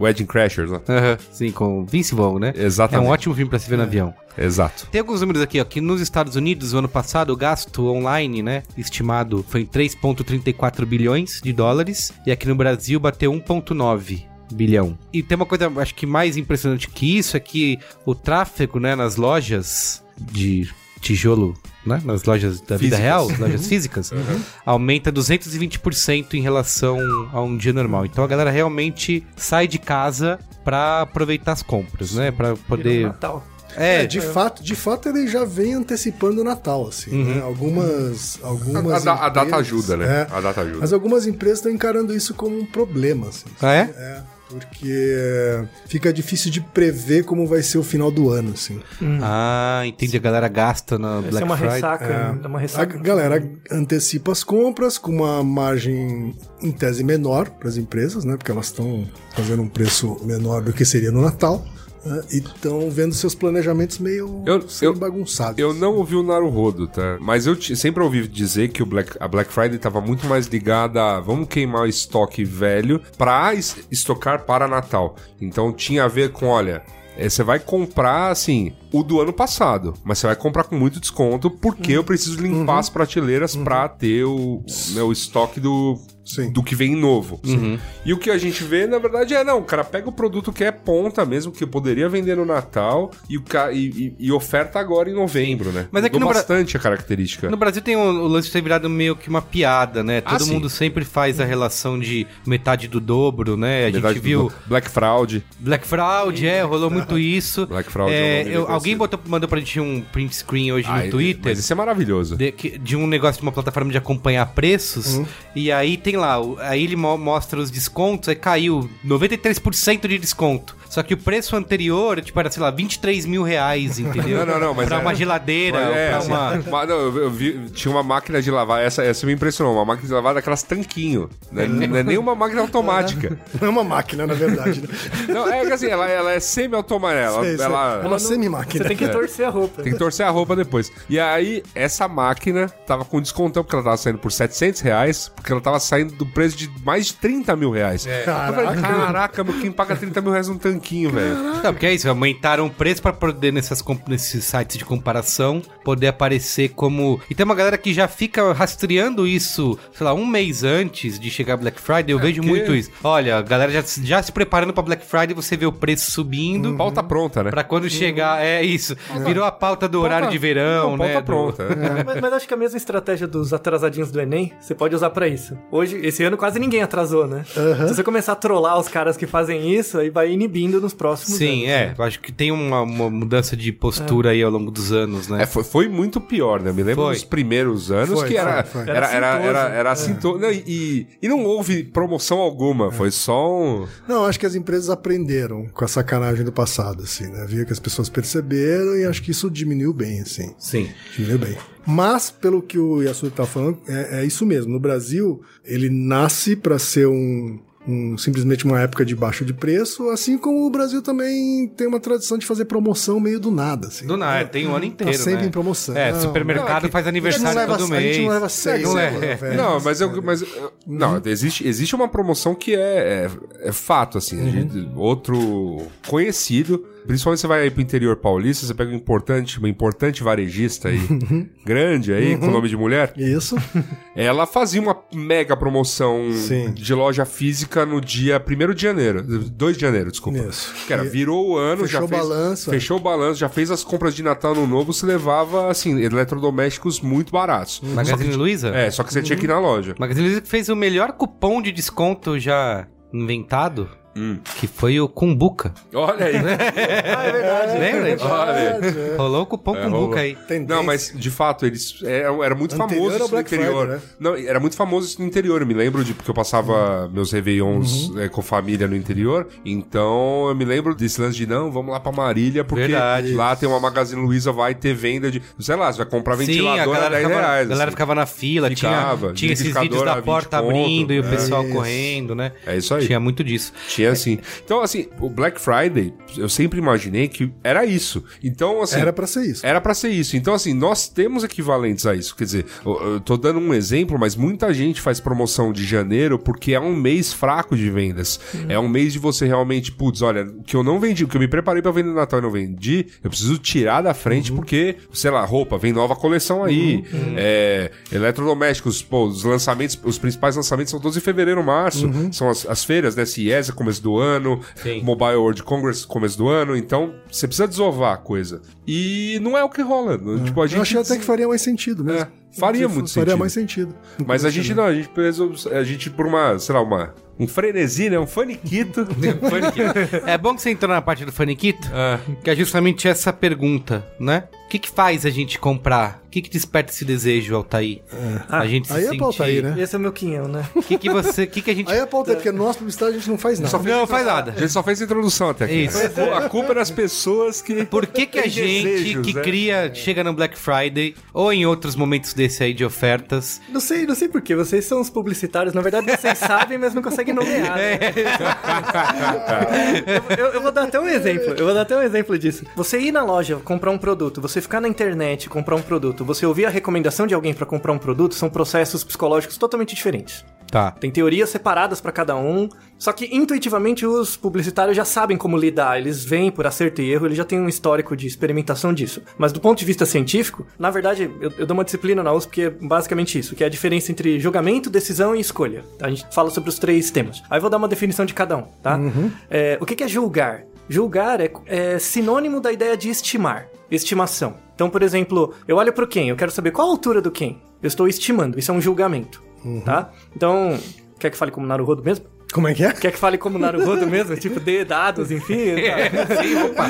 Wedding Crashers, né? Aham, Sim, com Vince Vaughn, né? Exatamente. É um ótimo filme pra se ver no avião. Exato. Tem alguns números aqui, ó, que nos Estados Unidos, o ano passado, o gasto online, né, estimado foi em 3,34 bilhões de dólares, e aqui no Brasil bateu 1,9. bilhão. E tem uma coisa, acho que mais impressionante que isso é que o tráfego, né, nas lojas de tijolo, né, nas lojas da vida Físicas. real, lojas físicas, aumenta 220% em relação a um dia normal. Então a galera realmente sai de casa pra aproveitar as compras, né, Pra Virou poder Natal. É, É, de fato, de fato ele já vem antecipando o Natal, assim, né? Algumas, A, algumas a da- a data ajuda, né? É, A data ajuda. mas algumas empresas estão encarando isso como um problema, assim. Ah, é? É, porque fica difícil de prever como vai ser o final do ano, assim. Ah, entendi. A galera gasta na Essa Black é uma Friday. ressaca. É. uma A ressaca. galera antecipa as compras com uma margem em tese menor para as empresas, né? Porque elas estão fazendo um preço menor do que seria no Natal. Né, E estão vendo seus planejamentos meio Eu- eu- bagunçados. Eu não ouvi o Naruhodo, tá? Mas eu sempre ouvi dizer que o Black, a Black Friday tava muito mais ligada a vamos queimar o estoque velho pra es- estocar para Natal. Então tinha a ver com, olha, eh, você vai comprar, assim, o do ano passado, mas você vai comprar com muito desconto porque eu preciso limpar as prateleiras pra ter o, né, o estoque do, Sim. do que vem novo. E o que a gente vê, na verdade, é não, o cara pega o produto que é ponta mesmo, que eu poderia vender no Natal e, e, e- oferta agora em novembro, né? Mas é que no Bra- bastante a característica. No Brasil tem o, o lance de ter virado meio que uma piada, né? Ah, Todo sim. mundo sempre faz a relação de metade do dobro, né? A Verdade, gente viu Black Fraud. Black Fraud, é, rolou muito isso. Black Fraud É, é eu- alguém botou, mandou pra gente um print screen hoje Ah, no Twitter. Mas isso é maravilhoso. De, de um negócio de uma plataforma de acompanhar preços. E aí tem lá, aí ele mo- mostra os descontos, aí caiu 93% de desconto. Só que o preço anterior, tipo, era, sei lá, 23 mil reais, entendeu? Não, não, não, mas pra é- uma geladeira, Mas é, pra assim, uma... mas não, eu, vi, tinha uma máquina de lavar, essa, essa me impressionou, uma máquina de lavar daquelas tanquinho. Não é, não é nem uma máquina automática. Não é uma máquina, na verdade. Né? Não, é que assim, ela, ela é semi-automática. Ela, Sei, sei. ela- É uma semi-máquina. Você tem que torcer a roupa. Tem que torcer a roupa depois. E aí, essa máquina tava com descontão, porque ela tava saindo por 700 reais, porque ela tava saindo do preço de mais de 30 mil reais. Eu falei, caraca, meu, quem paga 30 mil reais num tanquinho, velho? Não, porque é isso, aumentaram o preço pra poder nessas, nesses sites de comparação poder aparecer como. E tem uma galera que já fica rastreando isso, sei lá, um mês antes de chegar Black Friday. Eu vejo porque- muito isso. Olha, a galera já, já se preparando pra Black Friday, você vê o preço subindo. Pauta pronta, né? Pra quando chegar, é isso. Virou a pauta do horário de verão, Não, né? Pauta do- pronta. é. Mas, mas acho que a mesma estratégia dos atrasadinhos do Enem, você pode usar pra isso. Hoje, esse ano quase ninguém atrasou, né? Se você começar a trollar os caras que fazem isso, aí vai inibindo nos próximos Sim, anos. é. né? Eu acho que tem uma, uma mudança de postura aí ao longo dos anos, né? É, foi, foi muito pior, né? Me lembro Foi. dos primeiros anos Foi, que era, foi, foi. era, era, Era era, era assintoso. Não, e, e- e não houve promoção alguma, foi só um. Não, acho que as empresas aprenderam com a sacanagem do passado, assim, né? Via que as pessoas perceberam e acho que isso diminuiu bem, assim. Sim. Diminuiu bem. Mas, pelo que o Yasuda tá falando, é, é isso mesmo. No Brasil, ele nasce para ser um, um- simplesmente uma época de baixo de preço, assim como o Brasil também tem uma tradição de fazer promoção meio do nada, assim. Do nada, tem o ano inteiro, Tá sempre né? em promoção. É, Não, supermercado não, é faz A aniversário leva, todo a mês. gente não leva seis, Não né, é. Não, mas eu. Mas, eu- não, existe, existe uma promoção que é, é, é fato, assim. a gente- outro conhecido. Principalmente você vai aí pro interior paulista, você pega um importante, uma importante varejista aí, grande aí, com nome de mulher. Isso. Ela fazia uma mega promoção Sim. de loja física no dia 1 de janeiro. 2 de janeiro, desculpa. Isso. Era, virou o ano, Fechou já o fez, balanço, é. Fechou o balanço, já fez as compras de Natal no novo, você levava, assim, eletrodomésticos muito baratos. Magazine Luiza? É, só que você tinha que ir na loja. Magazine Luiza que fez o melhor cupom de desconto já inventado, que foi o Cumbuca. Olha aí. Ah, é verdade. Lembra? Olha. Rolou o cupom É. Cumbuca aí. Tendência. Não, mas de fato, eles. Era, era muito Anterior famoso isso no interior. Friday, né? Não, era muito famoso isso no interior. Eu me lembro de porque eu passava meus Réveillons Uhum. eh, com família no interior. Então eu me lembro desse lance de não, vamos lá pra Marília, porque Verdade. lá tem uma Magazine Luiza, vai ter venda de. Sei lá, você vai comprar Sim, a ventilador a galera, 10 ficava, reais. a galera assim. ficava na fila, Ficava, tinha, tinha esses vídeos a da 20 porta conto. abrindo e o É. pessoal Isso. correndo, né? É isso aí. Tinha muito disso. Tinha assim. Então, assim, o Black Friday, eu sempre imaginei que era isso. Então, assim. Era pra ser isso. Era pra ser isso. Então, assim, nós temos equivalentes a isso. Quer dizer, eu, eu tô dando um exemplo, mas muita gente faz promoção de janeiro porque é um mês fraco de vendas. É um mês de você realmente, putz, olha, o que eu não vendi, o que eu me preparei pra vender no Natal e não vendi, eu preciso tirar da frente porque, sei lá, roupa, vem nova coleção aí. É, eletrodomésticos, pô, os lançamentos, os principais lançamentos são todos em fevereiro, março. São as, as feiras, né? CIESA começo do ano, Sim. Mobile World Congress começo do ano, então você precisa desovar a coisa. E não é o que rola. Tipo, a gente Eu achei até que faria mais sentido mesmo. É, faria muito Faria sentido. mais sentido. Mas a gente não, a gente preso, a gente por uma, sei lá, uma um frenesi, né, um faniquito. É bom que você entrou na parte do Faniquito, É. que é justamente essa pergunta, né? O que que faz a gente comprar? O que que desperta esse desejo, Altair? a gente se Aí é sentir... pra Altair, né? Esse é o meu quinhão, né? O que que você... O que que a gente... Aí a pauta é porque nós, publicidade, a gente não faz nada. Não, faz nada. A gente só fez a introdução até aqui. Isso. A culpa é das pessoas que Por que, que a gente desejos, que né? cria, chega no Black Friday ou em outros momentos desse aí de ofertas, Não sei, não sei porquê. Vocês são os publicitários. Na verdade, vocês sabem, mas não conseguem nomear. né? eu, eu- eu vou dar até um exemplo. Eu vou dar até um exemplo disso. Você ir na loja comprar um produto, você ficar na internet comprar um produto, você ouvir a recomendação de alguém pra comprar um produto, são processos psicológicos totalmente diferentes. tá. Tem teorias separadas pra cada um, só que intuitivamente os publicitários já sabem como lidar, eles vêm por acerto e erro, eles já têm um histórico de experimentação disso. Mas do ponto de vista científico, na verdade, eu, eu dou uma disciplina na USP que é basicamente isso, que é a diferença entre julgamento, decisão e escolha. A gente fala sobre os três temas. Aí eu vou dar uma definição de cada um, tá? É, o que que é julgar? Julgar é, é sinônimo da ideia de estimar, estimação. Então, por exemplo, eu olho pro quem, eu quero saber qual a altura do quem. Eu estou estimando, isso é um julgamento, tá? Então, quer que fale como Naruhodo mesmo? Como é que é? Quer que fale como Naruhodo mesmo? Tipo, dê dados, enfim. tá? Sim, opa.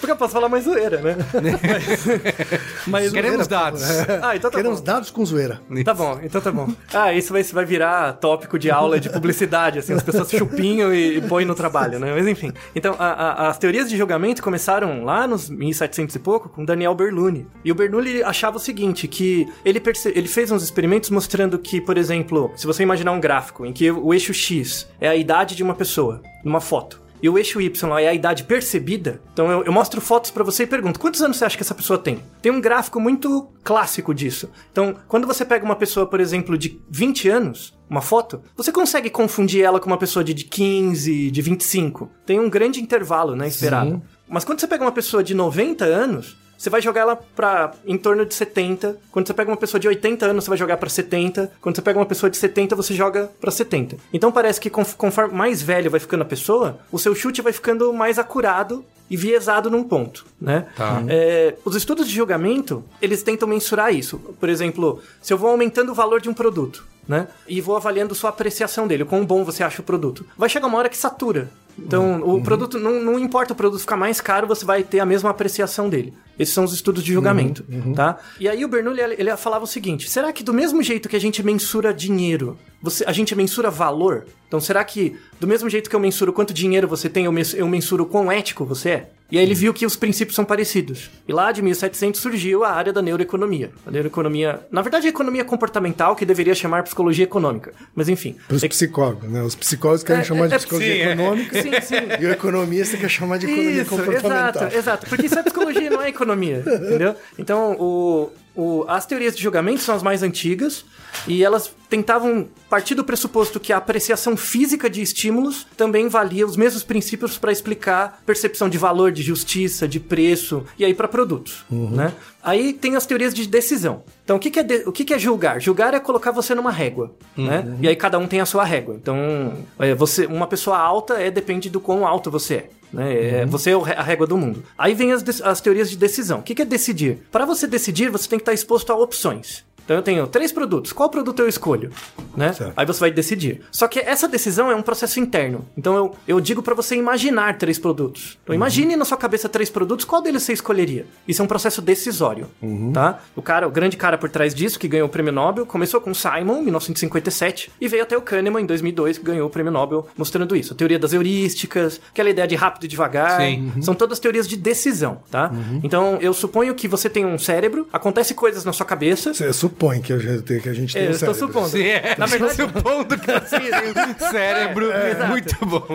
Porque eu posso falar mais zoeira, né? Mas, mas Queremos dados. Ah, então tá Queremos bom. dados com zoeira. Tá bom, então tá bom. Ah, isso vai, isso vai virar tópico de aula de publicidade, assim, as pessoas chupinham e, e põem no trabalho, né? Mas enfim. Então, a- a- as teorias de julgamento começaram lá nos 1700 e pouco com Daniel Bernoulli. E o Bernoulli achava o seguinte, que ele, perce- ele fez uns experimentos mostrando que, por exemplo, se você imaginar um gráfico em que o eixo X é a idade de uma pessoa, numa foto, e o eixo Y é a idade percebida, então eu, eu mostro fotos pra você e pergunto: quantos anos você acha que essa pessoa tem? Tem um gráfico muito clássico disso. Então, quando você pega uma pessoa, por exemplo, de 20 anos, uma foto, você consegue confundir ela com uma pessoa de de 15, de 25. Tem um grande intervalo, né, esperado. Mas quando você pega uma pessoa de 90 anos, você vai jogar ela pra em torno de 70. Quando você pega uma pessoa de 80 anos, você vai jogar pra 70. Quando você pega uma pessoa de 70, você joga pra 70. Então parece que conf- conforme mais velho vai ficando a pessoa, o seu chute vai ficando mais acurado e viesado num ponto, né? É, os estudos de julgamento, eles tentam mensurar isso. Por exemplo, se eu vou aumentando o valor de um produto, né? E vou avaliando sua apreciação dele, o quão bom você acha o produto. Vai chegar uma hora que satura. Então, o produto, não, não importa o produto ficar mais caro, você vai ter a mesma apreciação dele. Esses são os estudos de julgamento, tá? E aí o Bernoulli, ele, falava o seguinte, será que do mesmo jeito que a gente mensura dinheiro, você, a gente mensura valor? Então, será que do mesmo jeito que eu mensuro quanto dinheiro você tem, eu, eu mensuro quão ético você é? E aí ele viu que os princípios são parecidos. E lá de 1700 surgiu a área da neuroeconomia. A neuroeconomia, na verdade, a economia comportamental, que deveria chamar psicologia econômica. Mas enfim. Para os É- psicólogos, né? Os psicólogos querem É, chamar de é- psicologia sim, é. econômica Sim, sim. e o economista quer chamar de economia Isso, comportamental. exato, exato. Porque isso é psicologia, não é economia, entendeu? Então, o, o- as teorias de julgamento são as mais antigas e elas tentavam partir do pressuposto que a apreciação física de estímulos também valia os mesmos princípios para explicar percepção de valor, de justiça, de preço e aí para produtos, né? Aí tem as teorias de decisão. Então, o que, que é, de- o que, que é julgar? Julgar é colocar você numa régua, né? E aí cada um tem a sua régua. Então, é, você, uma pessoa alta é depende do quão alto você é. Né? É, Você é a régua do mundo. Aí vem as, as teorias de decisão. O que, que é decidir? Para você decidir, você tem que estar exposto a opções. Então eu tenho três produtos. Qual produto eu escolho? Né? Certo. Aí você vai decidir. Só que essa decisão é um processo interno. Então eu, eu digo para você imaginar três produtos. Então imagine na sua cabeça três produtos, qual deles você escolheria? Isso é um processo decisório, tá? O cara, o grande cara por trás disso, que ganhou o prêmio Nobel, começou com Simon, em 1957, e veio até o Kahneman, em 2002, que ganhou o prêmio Nobel, mostrando isso. A teoria das heurísticas, aquela ideia de rápido e devagar. Sim. São todas teorias de decisão, tá? Então eu suponho que você tem um cérebro, acontece coisas na sua cabeça, Você supõe que, eu já tenho- que a gente tem é, um eu estou cérebro. supondo. Sim, é. Na verdade, supondo que você tem um cérebro muito bom.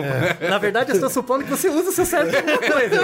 na verdade, eu estou supondo que você usa o seu cérebro pra alguma coisa.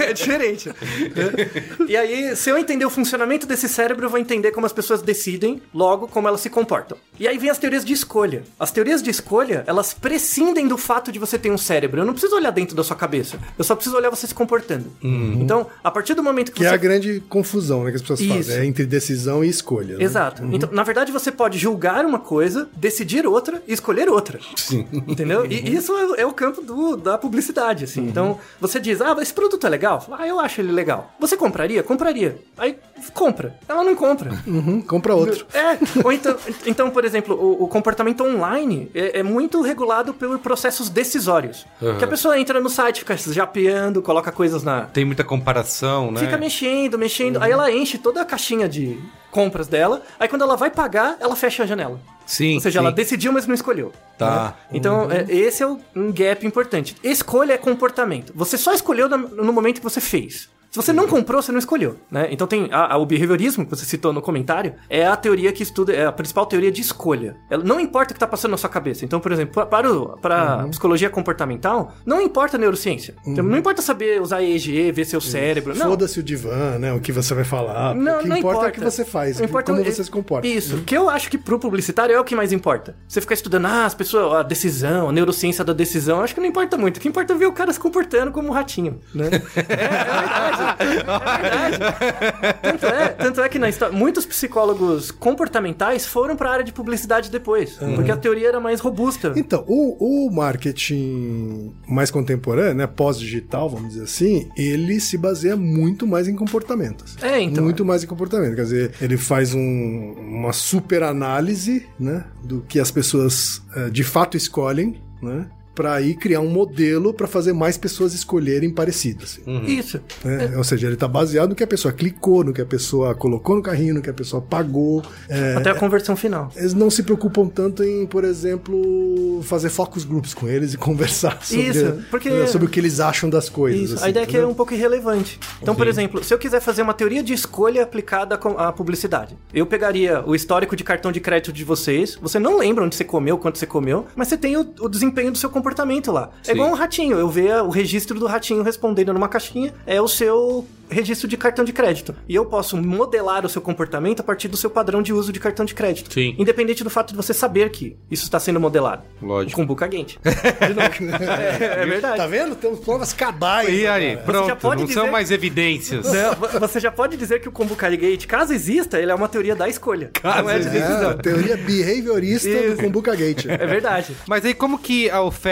É diferente. E aí, se eu entender o funcionamento desse cérebro, eu vou entender como as pessoas decidem, logo como elas se comportam. E aí vem as teorias de escolha. As teorias de escolha, elas prescindem do fato de você ter um cérebro. Eu não preciso olhar dentro da sua cabeça. Eu só preciso olhar você se comportando. Então, a partir do momento que, Que é você a grande confusão né, que as pessoas Isso. fazem. É entre decisão e escolha. né? Exato. Então, na verdade, você pode julgar uma coisa, decidir outra e escolher outra. Sim. Entendeu? E isso é, é o campo do- da publicidade, assim. Então, você diz, ah, esse produto é legal? Ah, eu acho ele legal. Você compraria? Compraria. Aí, compra. Ela não compra. Uhum, compra outro. É, ou então, então por exemplo, o, o comportamento online é, é muito regulado por processos decisórios. Que a pessoa entra no site, fica japeando, coloca coisas na, Tem muita comparação, né? Fica mexendo, mexendo. Aí ela enche toda a caixinha de compras dela. Aí quando ela vai pagar, ela fecha a janela. Sim. Ou seja, sim. ela decidiu, mas não escolheu. Tá. né? Então, é, esse é um gap importante. Escolha é comportamento. Você só escolheu no momento que você fez. Se você não comprou, você não escolheu, né? Então tem a, a- o behaviorismo que você citou no comentário, é a teoria que estuda, é a principal teoria de escolha. Ela, não importa o que tá passando na sua cabeça. Então, por exemplo, pa- para, o- para a psicologia comportamental, não importa a neurociência. Então, não importa saber usar EEG, ver seu cérebro. Foda-se o divã, né? O que você vai falar. Não, o que não importa, importa. é o que você faz, Não importa como o- você se comporta. Isso. O que eu acho que pro publicitário é o que mais importa. Você ficar estudando, ah, as pessoas, a decisão, a neurociência da decisão, acho que não importa muito. O que importa é ver o cara se comportando como um ratinho, né? é, é verdade. É. Tanto é, tanto é que na história, muitos psicólogos comportamentais foram pra área de publicidade depois. Porque a teoria era mais robusta. Então, o, o marketing mais contemporâneo, né, pós-digital, vamos dizer assim, ele se baseia muito mais em comportamentos. É, então. Muito mais em comportamento. Quer dizer, ele faz um- uma super análise né, do que as pessoas eh, de fato escolhem, né? Pra aí criar um modelo pra fazer mais pessoas escolherem parecidas. Isso. né? Ou seja, ele tá baseado no que a pessoa clicou, no que a pessoa colocou no carrinho, no que a pessoa pagou. É, Até a conversão final. eles não se preocupam tanto em, por exemplo, fazer focus groups com eles e conversar sobre, Isso, porque- sobre o que eles acham das coisas. Isso, assim, a ideia é que é um pouco irrelevante. Então, por exemplo, se eu quiser fazer uma teoria de escolha aplicada com- à publicidade, eu pegaria o histórico de cartão de crédito de vocês, você não lembra onde você comeu, quanto você comeu, mas você tem o, o desempenho do seu comportamento lá. É igual um ratinho, eu ver o registro do ratinho respondendo numa caixinha, é o seu registro de cartão de crédito. E eu posso modelar o seu comportamento a partir do seu padrão de uso de cartão de crédito. Sim. Independente do fato de você saber que isso está sendo modelado. Lógico. Com buca quente. De novo. é, é verdade. Tá vendo? Temos provas cabais. E aí, agora. pronto, não dizer- são mais evidências. Não, vo- você já pode dizer que o Kombucha Gate, caso exista, ele é uma teoria da escolha. não é de É, decisão. teoria behaviorista Isso. do Kumbuka Gate. É verdade. Mas aí como que a oferta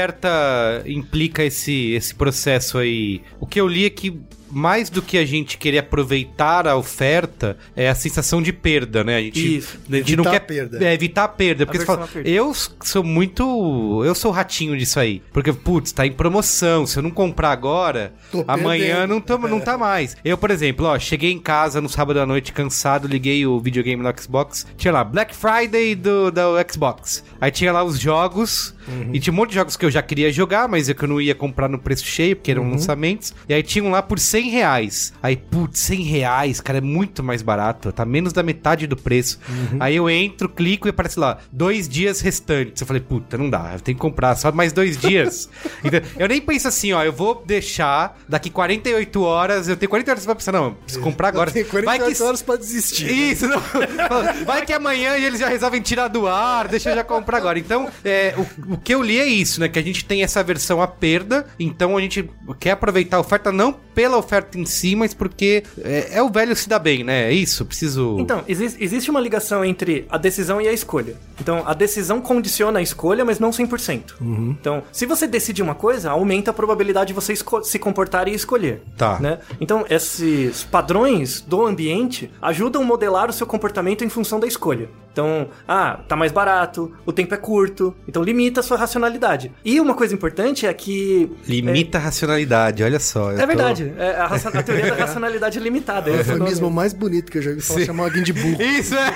implica esse, esse processo aí? O que eu li é que mais do que a gente querer aproveitar a oferta, é a sensação de perda, né? A gente, Isso. a gente não quer a perda. É, evitar a perda. Porque você Aversão fala, à perda. eu sou muito. Eu sou ratinho disso aí. Porque, putz, tá em promoção. Se eu não comprar agora, Tô amanhã perdendo. não, tô, não tá mais. Eu, por exemplo, ó, cheguei em casa no sábado à noite cansado, liguei o videogame no Xbox. Tinha lá Black Friday do, do Xbox. Aí tinha lá os jogos. E tinha um monte de jogos que eu já queria jogar, mas é que eu não ia comprar no preço cheio, porque eram lançamentos. E aí tinham lá por 100 reais. Aí, putz, 100 reais, cara, é muito mais barato. Tá menos da metade do preço. Aí eu entro, clico e aparece lá, dois dias restantes. Eu falei, puta, não dá, eu tenho que comprar só mais dois dias. Então, eu nem penso assim, ó, eu vou deixar daqui 48 horas, eu tenho 40 horas pra pensar, não, eu preciso comprar agora. Tem 48 Vai que horas pra desistir. isso, não. Vai que amanhã eles já resolvem tirar do ar, deixa eu já comprar agora. Então, é, o, o que eu li é isso, né? Que a gente tem essa versão à perda, então a gente quer aproveitar a oferta não pela oferta em si, mas porque é, é o velho se dá bem, né? É isso, preciso... Então, exi- existe uma ligação entre a decisão e a escolha. Então, a decisão condiciona a escolha, mas não 100%. Então, se você decide uma coisa, aumenta a probabilidade de você se comportar e escolher. Tá. Né? Então, esses padrões do ambiente ajudam a modelar o seu comportamento em função da escolha. Então, ah, tá mais barato, o tempo é curto, então limita a sua racionalidade. E uma coisa importante é que. Limita a racionalidade, olha só. É, tô- verdade, é a, a teoria da racionalidade limitada. É o esse é o eufemismo mais bonito que eu já vi falar, chamar alguém de burro. Isso, é.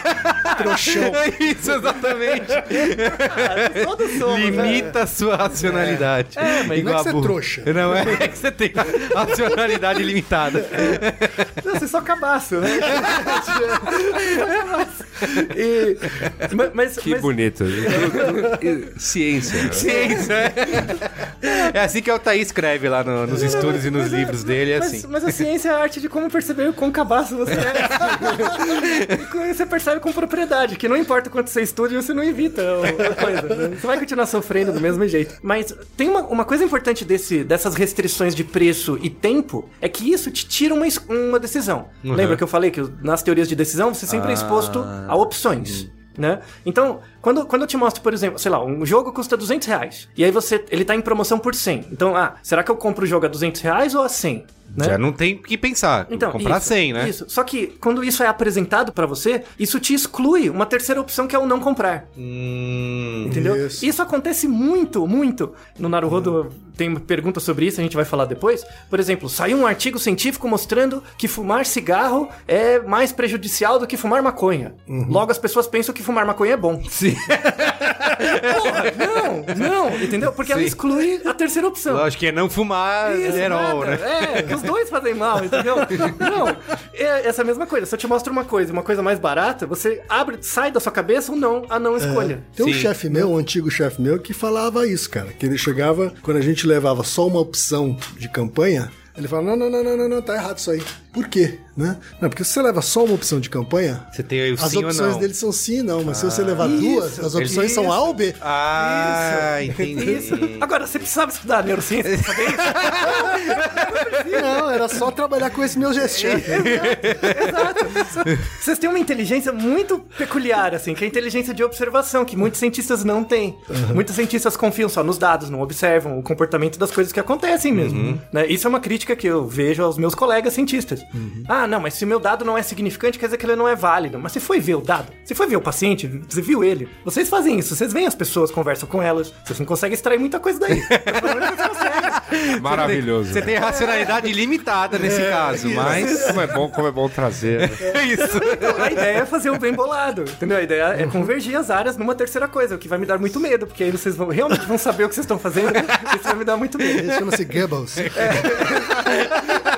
Trouxão. É isso, exatamente. Todos somos, né? Limita a sua racionalidade. É, mas Igual não é que você é trouxa. Não, é que você tem racionalidade limitada. Não, você é só cabaço, né? E- ma- mas, Que mas- bonito. Ciência. Ciência, é. É assim que o Thaís escreve lá no- nos estudos e nos livros dele, é mas, assim. mas a ciência é a arte de como perceber o quão cabaço você é. E você percebe com propriedade que não importa quanto você estude, você não evita a coisa. né? Você vai continuar sofrendo do mesmo jeito. Mas tem uma, uma coisa importante desse, dessas restrições de preço e tempo, é que isso te tira uma, uma decisão. Lembra que eu falei que nas teorias de decisão você sempre é exposto a opções. Né? Então, quando, quando eu te mostro, por exemplo, sei lá, um jogo custa 200 reais, e aí você, ele tá em promoção por 100. Então, ah, será que eu compro o jogo a 200 reais ou a 100? Né? Já não tem o que pensar. Então, comprar isso, 100, né? Isso. Só que quando isso é apresentado pra você, isso te exclui uma terceira opção que é o não comprar. Hum, Entendeu? Isso. Isso. acontece muito, muito. No Naruhodo tem pergunta sobre isso, a gente vai falar depois. Por exemplo, saiu um artigo científico mostrando que fumar cigarro é mais prejudicial do que fumar maconha. Logo as pessoas pensam que fumar maconha é bom. Sim. Porra, não, não, entendeu? Porque ela Sim. exclui a terceira opção. Lógico que é não fumar Isso, herol, nada. né? É, os dois fazem mal, entendeu? Não, é essa mesma coisa. Se eu te mostro uma coisa, uma coisa mais barata, você abre, sai da sua cabeça ou não a não escolha. Tem um Sim. chefe meu, um antigo chefe meu, que falava isso, cara. Que ele chegava, quando a gente levava só uma opção de campanha, ele falava: não, não, não, não, não, não, tá errado isso aí. Por quê? Né? Não, porque se você leva só uma opção de campanha, Você tem aí o as sim ou opções não. dele são sim e não. Mas se você levar duas, as opções Isso. são A ou B. Ah, entendi. Isso. Agora, você precisava estudar neurociência pra saber isso? Não, era só trabalhar com esse meu gestinho. Exato. Vocês têm uma inteligência muito peculiar, assim, que é a inteligência de observação, que muitos cientistas não têm. Muitos cientistas confiam só nos dados, não observam o comportamento das coisas que acontecem mesmo. né? Isso é uma crítica que eu vejo aos meus colegas cientistas. Ah, não, mas se o meu dado não é significante, quer dizer que ele não é válido. Mas você foi ver o dado? Você foi ver o paciente? Você viu ele? Vocês fazem isso, vocês veem as pessoas, conversam com elas, vocês não conseguem extrair muita coisa daí. Maravilhoso. Você tem racionalidade limitada nesse caso, mas. Como é bom, como é bom trazer. né? É isso. A ideia é fazer um bem bolado, entendeu? A ideia é convergir as áreas numa terceira coisa, o que vai me dar muito medo, porque aí vocês vão, realmente vão saber o que vocês estão fazendo, isso vai me dar muito medo. Ele chama-se Goebbels.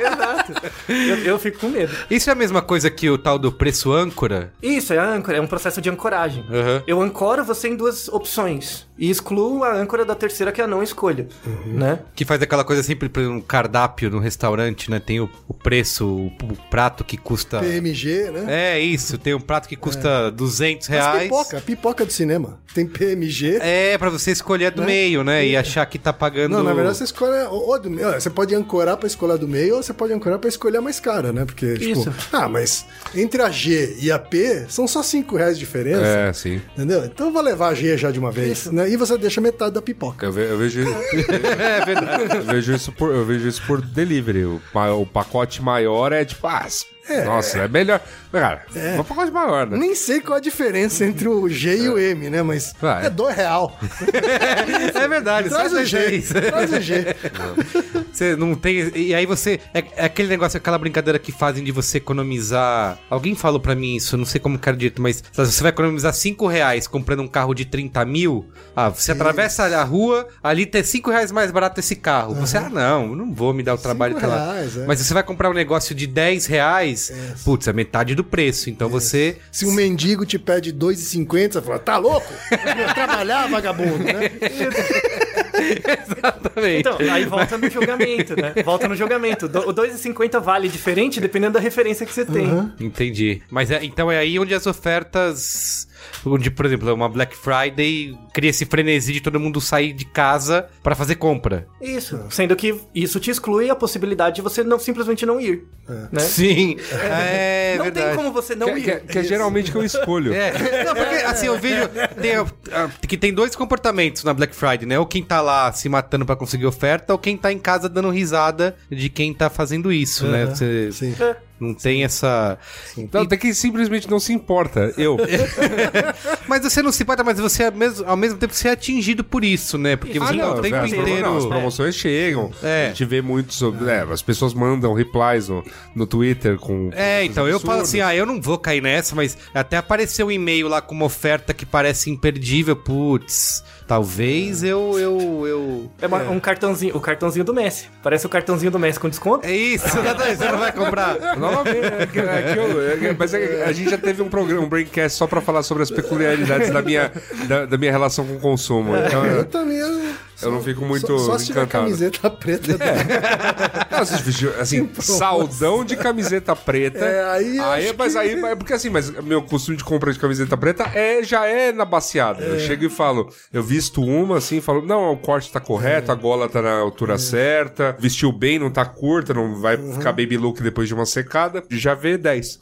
Exato. Eu, eu fico com medo. Isso é a mesma coisa que o tal do preço âncora? Isso, é âncora, é um processo de ancoragem. Uhum. Eu ancoro você em duas opções e excluo a âncora da terceira, que é a não escolha, né? Que faz aquela coisa sempre para um cardápio no restaurante, né? Tem o, o preço, o, o prato que custa. PMG, né? É isso, tem um prato que custa 200 Mas reais. pipoca, pipoca do cinema. Tem PMG. É, pra você escolher a do meio, né? E achar que tá pagando. Não, na verdade você escolhe. Ou, do. Você pode ancorar pra escolher do meio, ou você pode ancorar pra escolher a mais cara, né? Porque, tipo, Isso. ah, mas entre a G e a P são só 5 reais de diferença. É, sim. Entendeu? Então eu vou levar a G já de uma vez. Né? E você deixa metade da pipoca. Eu, ve- eu vejo, É verdade. eu vejo isso por, eu vejo isso por delivery. O, o pacote maior é tipo, ah, nossa, é melhor. Cara, é um pacote maior, né? Nem sei qual a diferença entre o G e o M, né? Mas Ah, é. é 2 real. É verdade, Traz o G. Traz o G. Você não tem. E aí você. É, é aquele negócio, aquela brincadeira que fazem de você economizar. Alguém falou pra mim isso, não sei como que era direito, mas você vai economizar 5 reais comprando um carro de 30 mil. Ah, você atravessa a rua, ali tem 5 reais mais barato esse carro. Você, ah, não, não vou me dar o trabalho Cinco reais, é. Mas se você vai comprar um negócio de 10 reais, putz, é metade do preço. Então você. Se um mendigo te pede 2,50, você fala, tá louco? Vai trabalhar, vagabundo, né? Exatamente. Então, aí volta no julgamento, né? Volta no julgamento. Do- O 2,50 vale diferente dependendo da referência que você tem. Entendi. Mas é- então é aí onde as ofertas. Onde, por exemplo, uma Black Friday cria esse frenesi de todo mundo sair de casa pra fazer compra. Isso. Sendo que isso te exclui a possibilidade de você não, simplesmente não ir. Né? Sim. É, não verdade. tem como você não Que, ir. que- que é geralmente que eu escolho. É. Não, porque assim, eu vejo tem, ah, que tem dois comportamentos na Black Friday, né? Ou quem tá lá se matando pra conseguir oferta, ou quem tá em casa dando risada de quem tá fazendo isso, né? Você Sim. É. não tem essa. Então, tem que simplesmente não se importa. Eu. Mas você não se importa, mas você é mesmo, ao mesmo tempo você é atingido por isso, né? Porque você tá o tempo as, promo- inteiro. não, as promoções chegam. É. A gente vê muito sobre. é, as pessoas mandam replies no, no Twitter com. É, então eu falo assim, ah, eu não vou cair nessa, mas até apareceu um e-mail lá com uma oferta que parece imperdível, putz, talvez eu, eu, eu... É uma- um cartãozinho, o cartãozinho do Messi. Parece o cartãozinho do Messi com desconto. É isso, você não vai comprar. Novamente, é que- é que eu- é mas é a gente já teve um programa, um Braincast só pra falar sobre as peculiaridades da minha, da, da minha relação com o consumo. Então, Eu também. Eu- não fico muito Só, só se tiver encantado. camiseta preta. Não, se vestiu, assim, saldão de camiseta preta. É, aí aí mas que- aí, porque assim, mas meu costume de compra de camiseta preta é, já é na baseada. Eu chego e falo, eu visto uma assim, falo, não, o corte tá correto, a gola tá na altura certa, vestiu bem, não tá curta, não vai ficar baby look depois de uma secada. Já vê 10.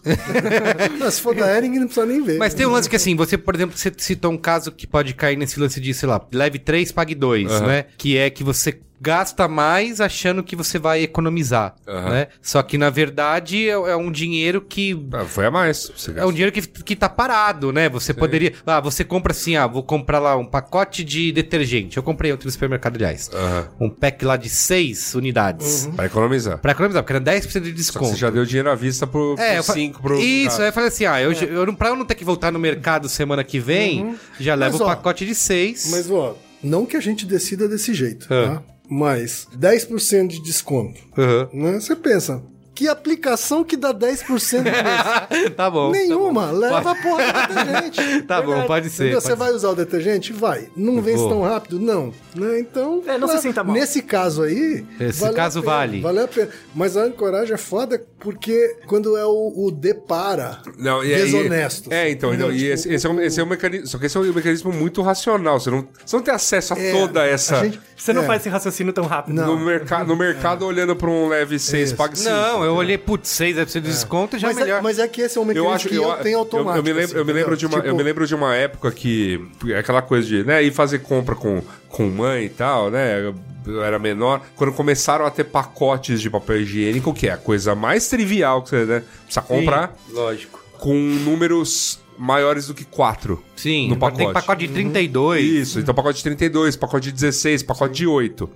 Não, se for da Ering, não precisa nem ver. Mas tem um lance que assim, você, por exemplo, você citou um caso que pode cair nesse lance de, sei lá, leve 3, pague 2, Aham. né? Que é que você gasta mais achando que você vai economizar, Aham. né? Só que, na verdade, é, é um dinheiro que... Ah, Foi a mais. Você É um dinheiro que, que tá parado, né? Você poderia... Ah, você compra assim, ah, vou comprar lá um pacote de detergente. Eu comprei ontem no supermercado, aliás. Aham. Um pack lá de 6 unidades. Pra economizar. Pra economizar, porque era 10% de Só que desconto. você já deu dinheiro à vista pro É, eu fa- 5 pro. Isso, cara. aí eu falei assim, ah, eu, eu, não- pra eu não ter que voltar no mercado semana que vem, já levo o pacote de seis. Mas, ó, não que a gente decida desse jeito, É. tá? Mas 10% de desconto. Aham. Né? Você pensa, que aplicação que dá 10% mesmo? tá bom. Nenhuma, leva a porra do detergente. Tá bom, pode ser. Pode Você vai usar o detergente? Vai. Não vence Vou. tão rápido? Não. Né? Então. É, não se né, sinta mal. Nesse caso aí. Esse vale a caso pena, vale. Vale a pena. Mas a ancoragem é foda porque quando é o, o depara Não, e, desonesto. E, é, então, então, e esse, esse é um, esse é um mecanismo. Só que esse é um mecanismo muito racional. Você não, você não tem acesso a É, toda essa. a gente- Você não é. faz esse raciocínio tão rápido. Não. No, merca no mercado, olhando pra um leve 6, Isso. pague 5. Não, eu olhei, putz, 6 deve ser de desconto, já Mas melhor. é, mas é que esse é um mecanismo Eu acho que eu, tenho automático. Eu, me lembro, assim, eu, me lembro de uma, eu Tipo, me lembro de uma época que. é Aquela coisa de né, ir fazer compra com, com mãe e tal, né? Eu, eu era menor. Quando começaram a ter pacotes de papel higiênico, que é a coisa mais trivial que você né, precisa comprar, Lógico. com números maiores do que 4. Sim, no pacote. tem pacote de 32. Isso, então pacote de 32, pacote de 16, pacote de 8.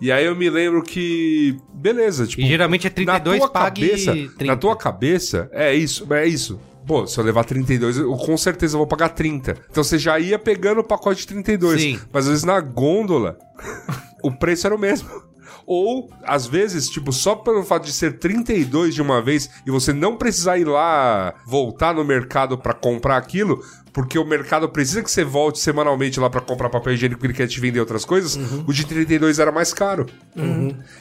E aí eu me lembro que. Beleza, tipo. E geralmente é 32, na tua pague cabeça, 30. Na tua cabeça, é isso, é isso. Pô, se eu levar 32, eu com certeza vou pagar 30. Então você já ia pegando o pacote de 32. Sim. Mas às vezes na gôndola, o preço era o mesmo. Ou, às vezes, tipo, só pelo fato de ser 32 de uma vez e você não precisar ir lá voltar no mercado pra comprar aquilo, porque o mercado precisa que você volte semanalmente lá pra comprar papel higiênico porque ele quer te vender outras coisas, o de 32 era mais caro.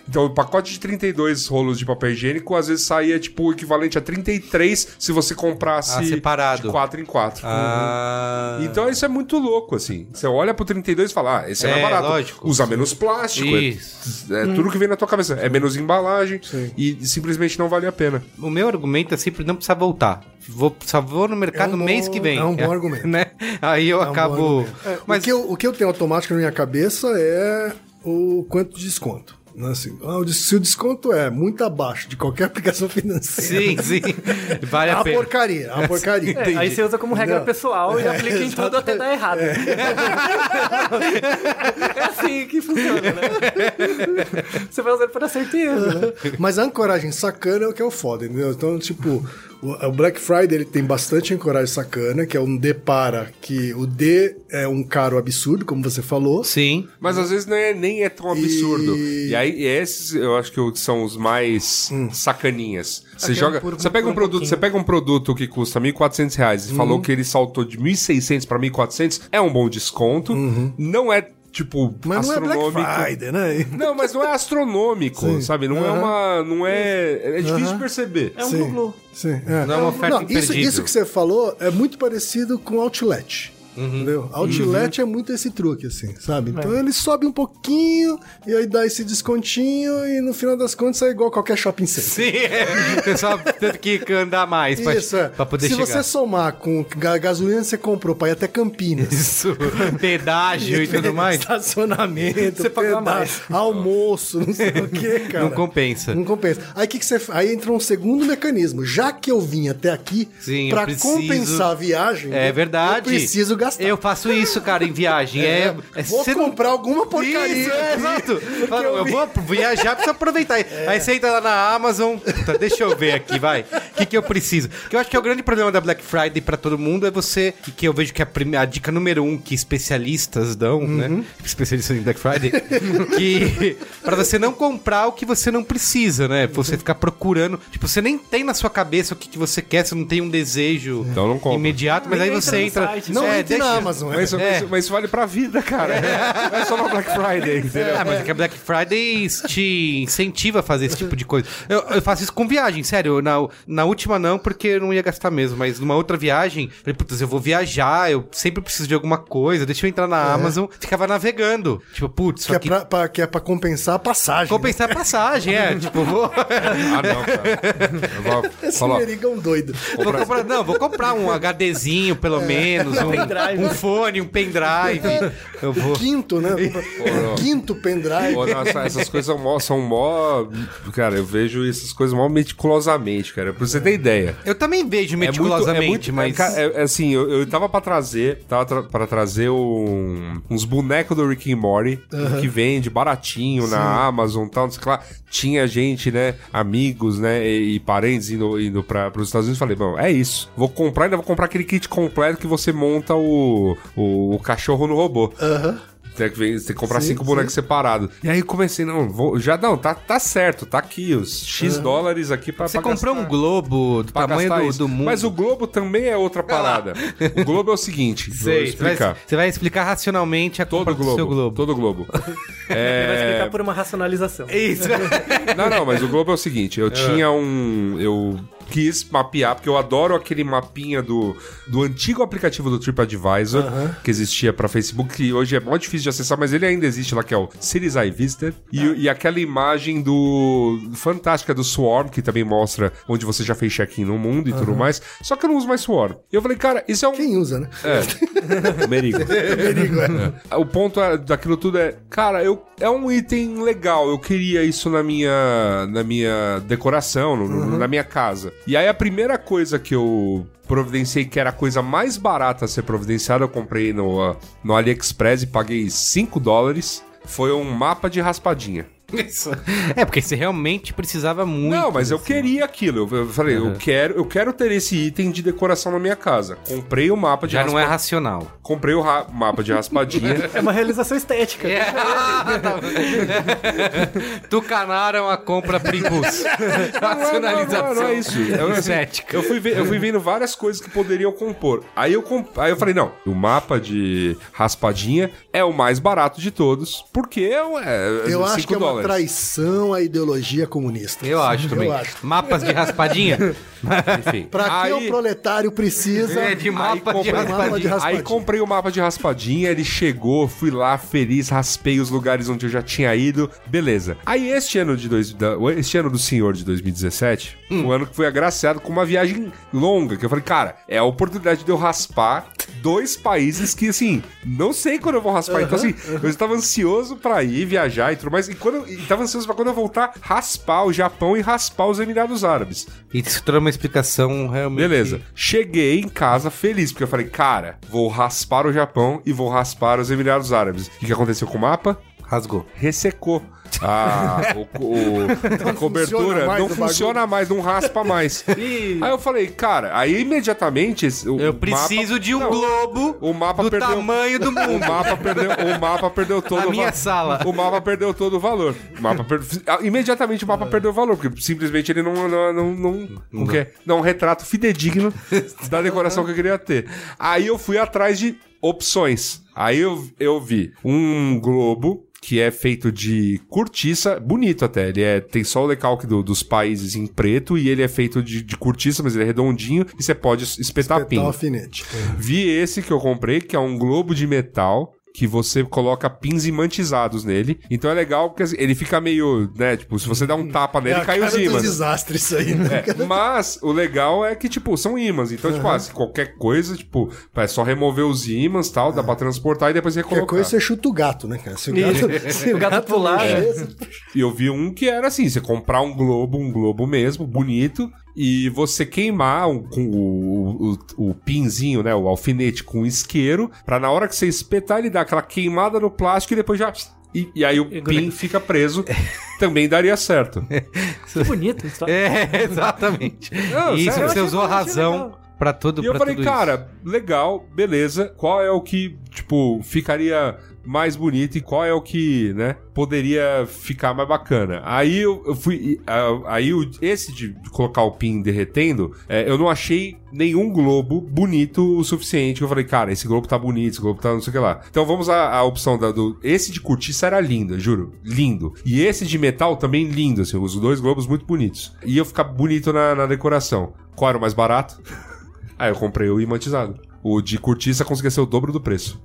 Então, o pacote de 32 rolos de papel higiênico às vezes saía, tipo, o equivalente a 33 se você comprasse Ah, separado. de 4 em 4. Ah. Então isso é muito louco, assim. Você olha pro 32 e fala, ah, esse é, mais É, barato. lógico. Usa menos plástico. é- Isso. É, tudo que vem na tua cabeça. É menos embalagem e simplesmente não vale a pena. O meu argumento é sempre não precisar voltar. Vou, só vou no mercado É um no mês bom- que vem. é um bom argumento. Né? Aí eu É um acabo. argumento. Mas o, que eu, o que eu tenho automático na minha cabeça é o quanto de desconto. Né? Assim, ah, se o desconto é muito abaixo de qualquer aplicação financeira. sim, sim. Vale É a uma pena. porcaria, é uma porcaria. É, aí você usa como regra Não. pessoal e aplica em tudo até dar errado. É. assim que funciona, né? Você vai usando para erro, né? Mas a ancoragem sacana é o que é o foda, entendeu? Então, tipo, o, Black Friday ele tem bastante ancoragem sacana, que é um D para, que o D é um caro absurdo, como você falou. Sim. Mas às vezes não é- nem é tão absurdo. E, E- aí, esses eu acho que são os mais sacaninhas. Você Aqui é joga. por- você, pega um um produto, pouquinho. você pega um produto que custa 1.400 reais e falou que ele saltou de 1.600 para 1.400, é um bom desconto. Não é, tipo, Mas não é astronômico. Black Friday, né? Não, mas não é astronômico, Sim. sabe? Não é uma. Não é. É difícil perceber. É um Sim. Sim, é. Não é uma oferta isso, imperdível. isso que você falou é muito parecido com outlet. Uhum. Entendeu? Outlet é muito esse truque, assim, sabe? Então ele sobe um pouquinho e aí dá esse descontinho e no final das contas é igual qualquer shopping center. Sim, é. Você só teve que andar mais pra, Isso, é. pra poder Se chegar. você somar com a gasolina que você comprou pra ir até Campinas. Isso, pedágio e tudo mais, Estacionamento, Você paga mais. almoço, não sei o que, cara. não compensa. Não compensa. Aí que, que você. Aí entra um segundo mecanismo. Já que eu vim até aqui, Sim, pra preciso- compensar a viagem, É eu- verdade. Eu preciso gastar. Eu faço isso, cara, em viagem. É, é- Vou você não- comprar alguma porcaria. Isso, é, exato. Fala, eu eu vi- vou viajar, preciso aproveitar. Aí você entra lá na Amazon, puta, deixa eu ver aqui, vai. O que, que eu preciso? Que eu acho que é o grande problema da Black Friday pra todo mundo é você, e que eu vejo que é a, prime- a dica número um que especialistas dão, Uhum. né? Especialistas em Black Friday, que pra você não comprar o que você não precisa, né? Você ficar procurando. Tipo, você nem tem na sua cabeça o que, que você quer, você não tem um desejo Então não compra. imediato, mas aí você entra. site, Não é, aqui na Amazon. Mas, isso- mas- mas isso vale pra vida, cara. Não é só na Black Friday, entendeu? Ah, mas é que a Black Friday te incentiva a fazer esse tipo de coisa. Eu, eu faço isso com viagem, sério. Na, na última não, porque eu não ia gastar mesmo. Mas numa outra viagem, falei, putz, eu vou viajar, eu sempre preciso de alguma coisa. Deixa eu entrar na Amazon. Ficava navegando. Tipo, putz, Que é, aqui... pra, pra- que é pra compensar a passagem. Compensar a passagem, é. tipo, vou... Ah, não, cara. Eu vou Né? Esse doido. Vou comprar, não, vou comprar um HDzinho, pelo menos, um, Pendrive. um fone, um pendrive. Eu vou. Quinto, né? não. Quinto pendrive. Pô, nossa, essas coisas são mó, são mó. Cara, eu vejo essas coisas mó meticulosamente, cara. Pra você ter ideia. Eu também vejo meticulosamente, mas. É, ca- é- é assim, eu, eu tava pra trazer, tava tra pra trazer um- uns bonecos do Rick and Morty que vende baratinho na Amazon e tal, não sei o que lá. Tinha gente, né, amigos, né, e, e parentes indo, indo pra, pros Estados Unidos. Falei, bom, é isso. Vou comprar, ainda vou comprar aquele kit completo que você monta o, o, o cachorro no robô. Aham. Tem que, vem- tem que comprar Sim, cinco bonecos separados. E aí comecei, não, vou, já não, tá, tá certo, tá aqui, os X dólares aqui pra Você pra comprou gastar. um globo do tamanho do, do mundo. Mas o Globo também é outra parada. o Globo é o seguinte, vou Sei, você vai, explicar. você vai explicar racionalmente a Todo compra Globo, do seu globo. todo Globo. Ele vai é... explicar por uma racionalização. Isso. Não, não, mas o Globo é o seguinte, eu tinha um... Eu quis mapear, porque eu adoro aquele mapinha do, do antigo aplicativo do TripAdvisor, que existia pra Facebook, que hoje é mó difícil de acessar, mas ele ainda existe lá, que é o Cities I Visited. E, e aquela imagem do... Fantástica do Swarm, que também mostra onde você já fez check-in no mundo e tudo mais. Só que eu não uso mais Swarm. E eu falei, cara, isso é um... Quem usa, né? É, Merigo. Merigo, é. O ponto é- daquilo tudo é, cara, eu, é um item legal. Eu queria isso na minha, na minha decoração, no- no- na minha casa. E aí a primeira coisa que eu providenciei, que era a coisa mais barata a ser providenciada, eu comprei no, ah, no AliExpress e paguei 5 dólares. Foi um mapa de raspadinha. Isso. É, porque você realmente precisava muito. Não, mas eu assim. queria aquilo. Eu, falei, eu, quero, eu quero ter esse item de decoração na minha casa. Comprei o mapa de Já não é raspa- racional. Comprei o ra- mapa de raspadinha. É uma realização estética. É. Tucanaram a compra por impulso. Racionalização. Não, não, não é isso. Eu, assim, Estética. eu, fui ver- eu fui vendo várias coisas que poderiam compor. Aí eu, comp- aí eu falei, não, o mapa de raspadinha é o mais barato de todos, porque é, um- é Eu acho cinco que é uma traição à ideologia comunista. Eu acho também. Eu acho. Mapas de raspadinha? Enfim. Pra que aí, o proletário precisa... É, de mapa de mapa de raspadinha. Aí comprei o mapa de raspadinha, ele chegou, fui lá feliz, raspei os lugares onde eu já tinha ido, beleza. Aí este ano de dois, este ano do senhor de 2017, Hum. o ano que foi agraciado com uma viagem longa, que eu falei, cara, é a oportunidade de eu raspar dois países que assim, não sei quando eu vou raspar. então assim, eu estava ansioso pra ir viajar e tudo mais, e quando e tava ansioso pra quando eu voltar raspar o Japão e raspar os Emirados Árabes. Isso trouxe uma explicação realmente. Beleza. Cheguei em casa feliz, porque eu falei, cara, vou raspar o Japão e vou raspar os Emirados Árabes. O que, que aconteceu com o mapa? Rasgou. Ressecou. Ah, o, o- a cobertura mais não o funciona mais, não raspa mais. aí eu falei, cara, aí imediatamente. o Eu mapa- preciso de um Não, globo O mapa do perdeu, tamanho do O mundo. mapa perdeu, o mapa perdeu todo A o minha sala. O mapa perdeu todo o valor. O mapa per- ah, Imediatamente o mapa perdeu o valor, porque simplesmente ele não não não não, não quer não um retrato fidedigno da decoração que eu queria ter. Aí eu fui atrás de opções. Aí eu, eu vi um globo que é feito de cortiça, bonito até. Ele é, tem só o decalque do- dos países em preto e ele é feito de, de cortiça, mas ele é redondinho e você pode espetar Espetar pin. o alfinete. Vi esse que eu comprei, que é um globo de metal que você coloca pins imantizados nele. Então é legal porque assim, ele fica meio, né, tipo, se você dá um tapa É nele, a cai os cara dos ímãs. desastres isso aí, né? É, mas o legal é que, tipo, são ímãs. Então, tipo, ah, se qualquer coisa, tipo, é só remover os ímãs e tal, dá pra transportar e depois Qualquer recolocar. coisa você chuta o gato, né, cara? Se o gato, se O gato pular, né? você- E eu vi um que era assim: você comprar um globo, um globo mesmo, bonito, e você queimar um- com o, o, o pinzinho, né? O alfinete com isqueiro, pra na hora que você espetar, ele dar aquela queimada no plástico e depois já. E, e aí o pin fica preso. Também daria certo. Que bonito isso. É, exatamente. Não, Isso, sério, você usou a razão pra tudo E eu falei, tudo isso. cara, legal, beleza. Qual é o que, tipo, ficaria mais bonito e qual é o que, né, poderia ficar mais bacana. Aí eu, eu fui. ah, Aí o- esse de colocar o pin derretendo, é, eu não achei nenhum globo bonito o suficiente. Eu falei, cara, esse globo tá bonito, esse globo tá não sei o que lá. Então vamos à, à opção da, do. Esse de cortiça era lindo, juro. Lindo. E esse de metal também lindo, assim, os dois globos muito bonitos. E eu ficar bonito na, na decoração. Qual era o mais barato? Aí eu comprei o imantizado. O de cortiça conseguia ser o dobro do preço.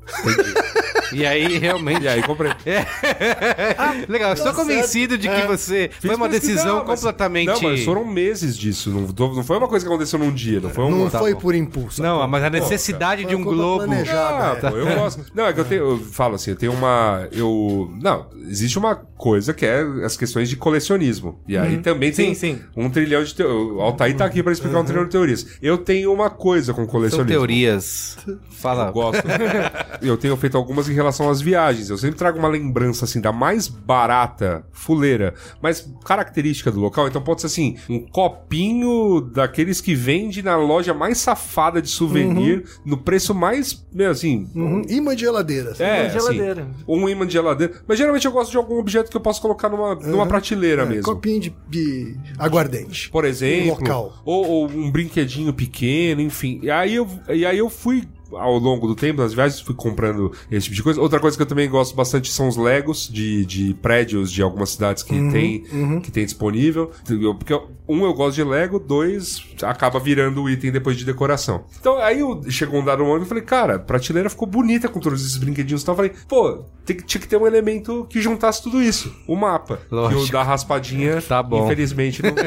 E aí, realmente. E aí comprei. Legal, estou convencido de que você. Foi uma Fiz decisão mas- completamente. Não, mas foram meses disso. Não, não foi uma coisa que aconteceu num dia. Não foi um. Não tá foi por impulso. Não, mas a necessidade Foi de um globo. Ah, é. pô, eu gosto. Não, é que eu tenho. Eu falo assim, eu tenho uma. Eu. Não, existe uma coisa que é as questões de colecionismo. E aí também tem Sim, sim. um trilhão de teorias. O Altair tá aqui pra explicar um trilhão de teorias. Eu tenho uma coisa com São colecionismo. teorias. Fala. Eu gosto. eu tenho feito algumas em relação às viagens. Eu sempre trago uma lembrança, assim, da mais barata, fuleira, mas característica do local. Então pode ser, assim, um copinho daqueles que vende na loja mais safada de souvenir, no preço mais, meu, assim... Uhum. Imã de geladeira. assim. É, de geladeira. assim, um imã de geladeira. Mas geralmente eu gosto de algum objeto que eu posso colocar numa, numa prateleira É, mesmo. Copinho de, de aguardente. Por exemplo, Local. Ou, ou um brinquedinho pequeno, enfim. E aí eu, e aí eu fui ao longo do tempo, nas viagens, fui comprando esse tipo de coisa. Outra coisa que eu também gosto bastante são os Legos de, de prédios de algumas cidades que, tem, que tem disponível. Porque um, eu gosto de Lego, dois, acaba virando o item depois de decoração. Então aí eu, chegou um dado momento e falei, cara, a prateleira ficou bonita com todos esses brinquedinhos e tal. Eu falei, pô, tem tinha que ter um elemento que juntasse tudo isso. O mapa. Lógico. Que o da raspadinha, Tá bom. infelizmente, não.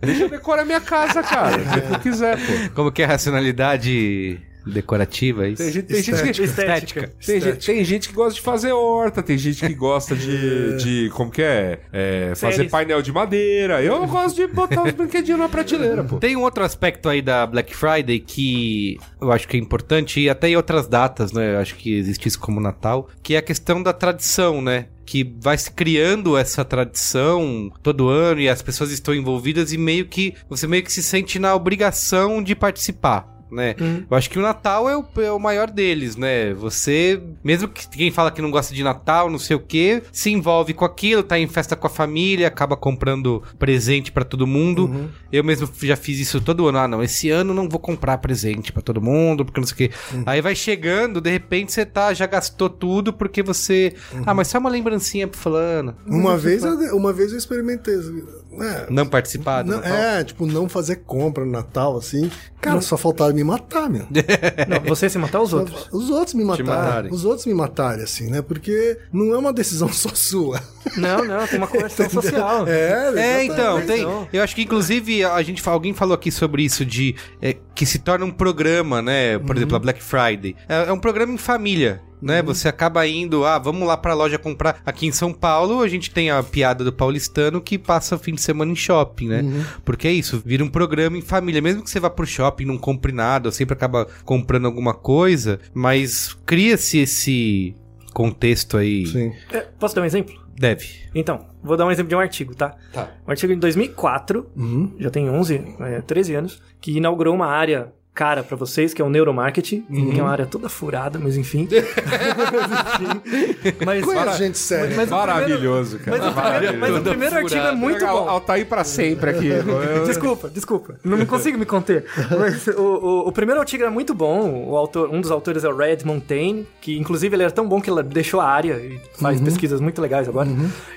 Deixa eu decorar minha casa, cara. Que eu quiser, pô. Como que é racionalidade decorativa? é Isso? Tem gente, tem gente que. Estética. Tem gente, tem gente que gosta de fazer horta, tem gente que gosta de. de como que é? É, fazer painel de madeira. Eu gosto de botar os brinquedinhos na prateleira, pô. Tem um outro aspecto aí da Black Friday que eu acho que é importante, e até em outras datas, né? Eu acho que existe isso como Natal, que é a questão da tradição, né? Que vai se criando essa tradição todo ano e as pessoas estão envolvidas e meio que você meio que se sente na obrigação de participar. Né? Eu acho que o Natal é o, é o maior deles, né? Você, mesmo que quem fala que não gosta de Natal, não sei o que, se envolve com aquilo, tá em festa com a família, acaba comprando presente pra todo mundo. Eu mesmo já fiz isso todo ano. Ah, não, esse ano não vou comprar presente pra todo mundo, porque não sei o quê. Aí vai chegando, de repente você tá, já gastou tudo porque você. Ah, mas só uma lembrancinha pro fulano. Uma vez, eu, uma vez eu experimentei. É, Não participar do não- Natal. é, tipo, não fazer compra no Natal, assim. Cara, só faltava me matar, meu. Não, você se matar os outros. Os outros me mataram. Os outros me matarem, assim, né? Porque não é uma decisão só sua. Não, não, tem uma conversão social. É, É, então, tem. Eu acho que inclusive a gente alguém falou aqui sobre isso de é, que se torna um programa, né? Por exemplo, a Black Friday. É, é um programa em família. Né? Você acaba indo, ah, vamos lá pra loja comprar. Aqui em São Paulo, a gente tem a piada do paulistano que passa o fim de semana em shopping, né? Porque é isso, vira um programa em família. Mesmo que você vá pro shopping e não compre nada, ou sempre acaba comprando alguma coisa, mas cria-se esse contexto aí. Sim. É, posso dar um exemplo? Deve. Então, vou dar um exemplo de um artigo, tá? Tá. Um artigo de 2004, Uhum. já tem 11, é, 13 anos, que inaugurou uma área cara pra vocês, que é o neuromarketing, Uhum. que é uma área toda furada, mas enfim. mas, Conhece gente séria. mas o Maravilhoso, cara. Mas o primeiro, mas o primeiro artigo é muito bom. Altair pra sempre aqui. Desculpa, desculpa. Não consigo me conter. Mas o, o, o primeiro artigo é muito bom. O autor, um dos autores é o Red Montaigne, que inclusive ele era tão bom que ele deixou a área e faz pesquisas muito legais agora.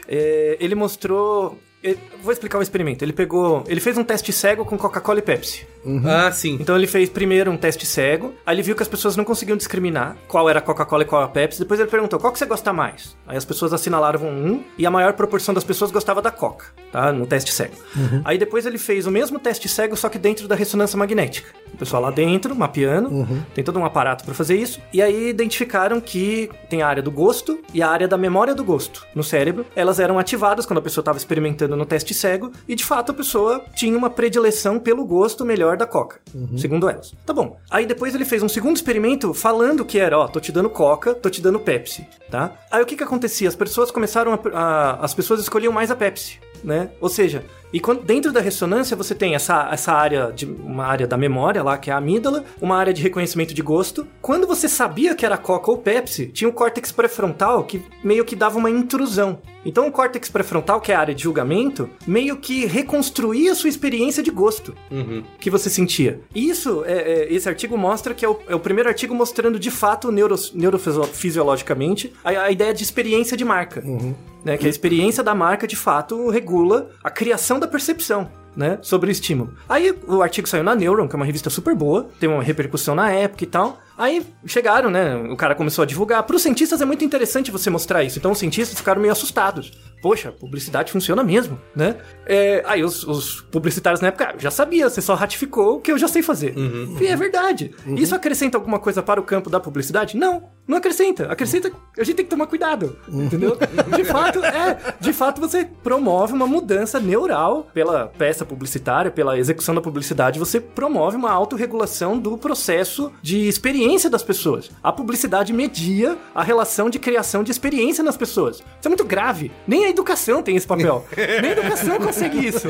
É, ele mostrou. Eu vou explicar o experimento. Ele pegou. Ele fez um teste cego com Coca-Cola e Pepsi. Ah, sim. Então ele fez primeiro um teste cego, aí ele viu que as pessoas não conseguiam discriminar qual era a Coca-Cola e qual a Pepsi. Depois ele perguntou qual que você gosta mais. Aí as pessoas assinalaram um e a maior proporção das pessoas gostava da Coca, tá? No teste cego. Aí depois ele fez o mesmo teste cego, só que dentro da ressonância magnética. O pessoal lá dentro, mapeando, tem todo um aparato para fazer isso. E aí identificaram que tem a área do gosto e a área da memória do gosto no cérebro. Elas eram ativadas quando a pessoa estava experimentando no teste cego e de fato a pessoa tinha uma predileção pelo gosto melhor da Coca, segundo elas. Tá bom. Aí depois ele fez um segundo experimento falando que era, ó, tô te dando Coca, tô te dando Pepsi, tá? Aí o que que acontecia? As pessoas começaram a, a- as pessoas escolhiam mais a Pepsi. Né? Ou seja, e quando, dentro da ressonância você tem essa, essa área de uma área da memória lá, que é a amígdala, uma área de reconhecimento de gosto. Quando você sabia que era Coca ou Pepsi, tinha o córtex pré-frontal que meio que dava uma intrusão. Então o córtex pré-frontal, que é a área de julgamento, meio que reconstruía a sua experiência de gosto que você sentia. E Isso, é, é, esse artigo mostra que é o, é o primeiro artigo mostrando de fato neuro, neurofisiologicamente a, a ideia de experiência de marca. Né, que a experiência da marca de fato regula a criação da percepção. Né, sobre o estímulo. Aí o artigo saiu na Neuron, que é uma revista super boa, tem uma repercussão na época e tal. Aí chegaram, né? O cara começou a divulgar. Para os cientistas é muito interessante você mostrar isso. Então os cientistas ficaram meio assustados. Poxa, publicidade funciona mesmo, né? É, aí os, os publicitários na época, ah, já sabia, você só ratificou o que eu já sei fazer. E é verdade. Isso acrescenta alguma coisa para o campo da publicidade? Não, não acrescenta. Acrescenta, a gente tem que tomar cuidado, entendeu? De fato, é, de fato você promove uma mudança neural pela peça publicitária, pela execução da publicidade, você promove uma autorregulação do processo de experiência das pessoas. A publicidade media a relação de criação de experiência nas pessoas. Isso é muito grave. Nem a educação tem esse papel. Nem a educação consegue isso.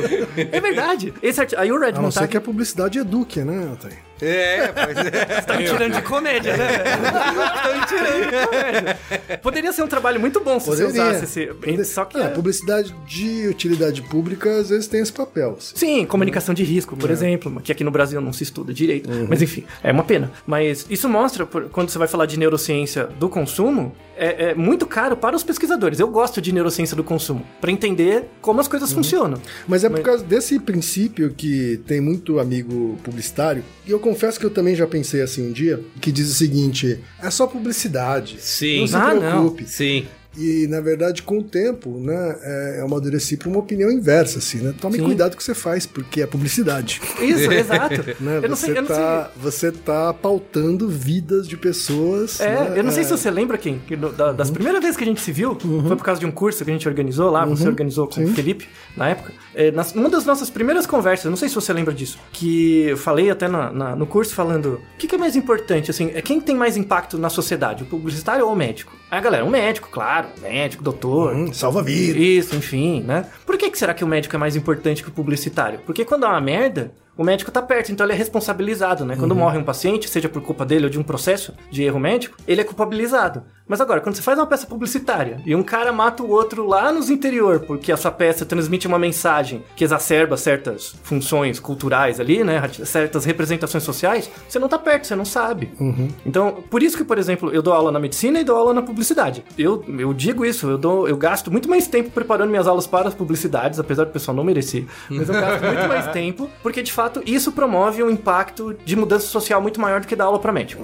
É verdade. Esse arti- Aí o A não Redmond ser tá que a publicidade eduque, né, Altair? É, pois é. Tá me tirando de comédia, né? tá me tirando de comédia. Poderia ser um trabalho muito bom se você usasse esse. Só que. Ah, é- a publicidade de utilidade pública às vezes tem esse papel. assim. Sim, comunicação de risco, por exemplo, que aqui no Brasil não se estuda direito. Mas enfim, é uma pena. Mas isso mostra, quando você vai falar de neurociência do consumo, é, é muito caro para os pesquisadores. Eu gosto de neurociência do consumo, para entender como as coisas funcionam. Mas é por Mas- causa desse princípio que tem muito amigo publicitário, e eu confesso que eu também já pensei assim um dia, que diz o seguinte: é só publicidade. Sim. Não se Ah, não. preocupe. Sim. E, na verdade, com o tempo, né, é, eu amadureci para uma opinião inversa, assim, né? Tome Sim. cuidado com o que você faz, porque é publicidade. Isso, exato. Né? Eu não você, sei, eu não sei. tá, você tá pautando vidas de pessoas. É, né? eu não sei É, se você lembra quem, que no- da- das primeiras vezes que a gente se viu, foi por causa de um curso que a gente organizou lá, você organizou com o Felipe, na época. É, nas- uma das nossas primeiras conversas, eu não sei se você lembra disso, que eu falei até na- na- no curso falando, o que, que é mais importante, assim, é quem tem mais impacto na sociedade, o publicitário ou o médico? Aí a galera, um médico, claro, médico, doutor, hum, salva vida. isso, enfim, né? Por que, que será que o médico é mais importante que o publicitário? Porque quando há uma merda, o médico tá perto, então ele é responsabilizado, né? Quando morre um paciente, seja por culpa dele ou de um processo de erro médico, ele é culpabilizado. Mas agora, quando você faz uma peça publicitária e um cara mata o outro lá nos interior, porque a sua peça transmite uma mensagem que exacerba certas funções culturais ali, né? Certas representações sociais, você não tá perto, você não sabe. Então, por isso que, por exemplo, eu dou aula na medicina e dou aula na publicidade. Eu, eu digo isso, eu, dou, eu gasto muito mais tempo preparando minhas aulas para as publicidades, apesar do pessoal não merecer. Mas eu gasto muito mais tempo, porque de fato isso promove um impacto de mudança social muito maior do que dar aula para médico.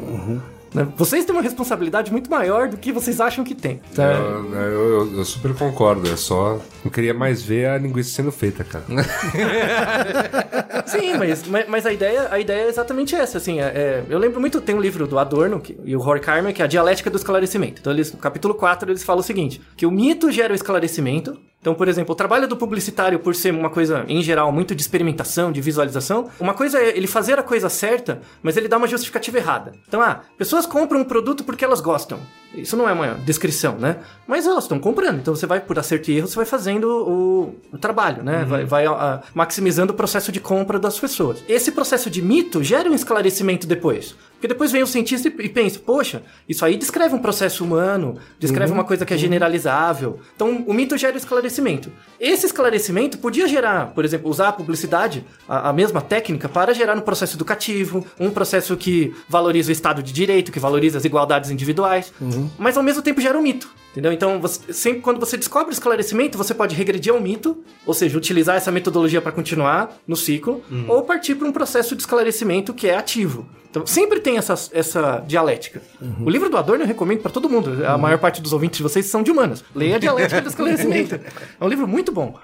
Né? Vocês têm uma responsabilidade muito maior do que vocês acham que tem. Eu, eu- eu- eu super concordo, é só. Eu queria mais ver a linguiça sendo feita, cara. Sim, mas, mas, mas a, ideia, a ideia é exatamente essa, assim, é- é- eu lembro muito, tem um livro do Adorno que- e o Horkheimer, que é a Dialética do Esclarecimento. Então, eles, no capítulo 4, eles falam o seguinte, que o mito gera o esclarecimento, então, por exemplo, o trabalho do publicitário, por ser uma coisa, em geral, muito de experimentação, de visualização, uma coisa é ele fazer a coisa certa, mas ele dá uma justificativa errada. Então, ah, pessoas compram um produto porque elas gostam. Isso não é uma descrição, né? Mas elas estão comprando. Então você vai, por acerto e erro, você vai fazendo o, o trabalho, né? Vai, vai ah, maximizando o processo de compra das pessoas. Esse processo de mito gera um esclarecimento depois. Porque depois vem o cientista e pensa, poxa, isso aí descreve um processo humano, descreve uma coisa que é generalizável. Então o mito gera o esclarecimento. Esse esclarecimento podia gerar, por exemplo, usar a publicidade, a, a mesma técnica, para gerar um processo educativo, um processo que valoriza o Estado de Direito, que valoriza as igualdades individuais, mas ao mesmo tempo gera um mito. Entendeu? Então, você- sempre quando você descobre o esclarecimento, você pode regredir ao mito, ou seja, utilizar essa metodologia para continuar no ciclo, ou partir para um processo de esclarecimento que é ativo. Então, sempre tem essa, essa dialética. O livro do Adorno eu recomendo para todo mundo. A maior parte dos ouvintes de vocês são de humanas. Leia a dialética do esclarecimento. É um livro muito bom.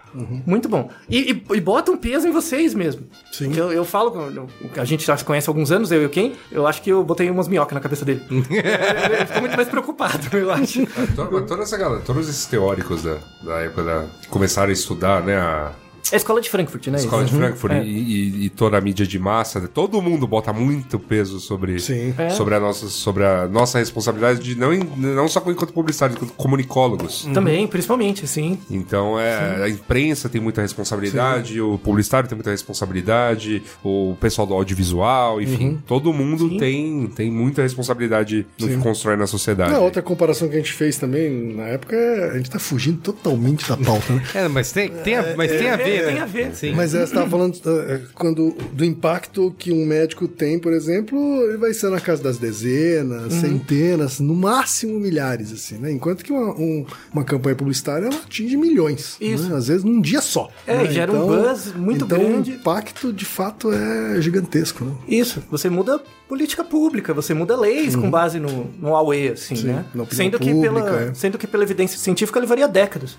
Muito bom. E, e, e bota um peso em vocês mesmo. Sim. Eu, eu falo, com- a gente já se conhece há alguns anos, eu e o Ken, eu acho que eu botei umas minhocas na cabeça dele. ele ficou muito mais preocupado, eu acho. To- mas toda essa galera, todos esses teóricos da, da época da. que começaram a estudar, né? A, É a escola de Frankfurt, né? Escola de. Frankfurt É. e, e- e toda a mídia de massa, né? todo mundo bota muito peso sobre, Sim. É. sobre, a, nossa, sobre a nossa responsabilidade de não, não só enquanto publicitário, enquanto comunicólogos. Também, principalmente, sim. Então é, a imprensa tem muita responsabilidade, o publicitário tem muita responsabilidade, o pessoal do audiovisual, enfim, todo mundo Sim. tem, tem muita responsabilidade no que constrói na sociedade. Não, outra comparação que a gente fez também na época, é- a gente tá fugindo totalmente da pauta, né? É, mas tem, tem, a, mas tem a ver, né? tem a ver. Sim. Mas é, você estava falando eh, quando, do impacto que um médico tem, por exemplo, ele vai ser na casa das dezenas, Uhum. centenas, no máximo milhares, assim, né? Enquanto que uma, um- uma campanha publicitária ela atinge milhões. Isso. né? Às vezes num dia só. É, né? e gera um buzz muito então, grande. o impacto, de fato, é gigantesco, né? Isso, você muda política pública, você muda leis com base no, no AUE, assim, Uhum. Sim, né? Sendo que, pública, pela, é. Uhum. sendo que pela evidência científica levaria décadas,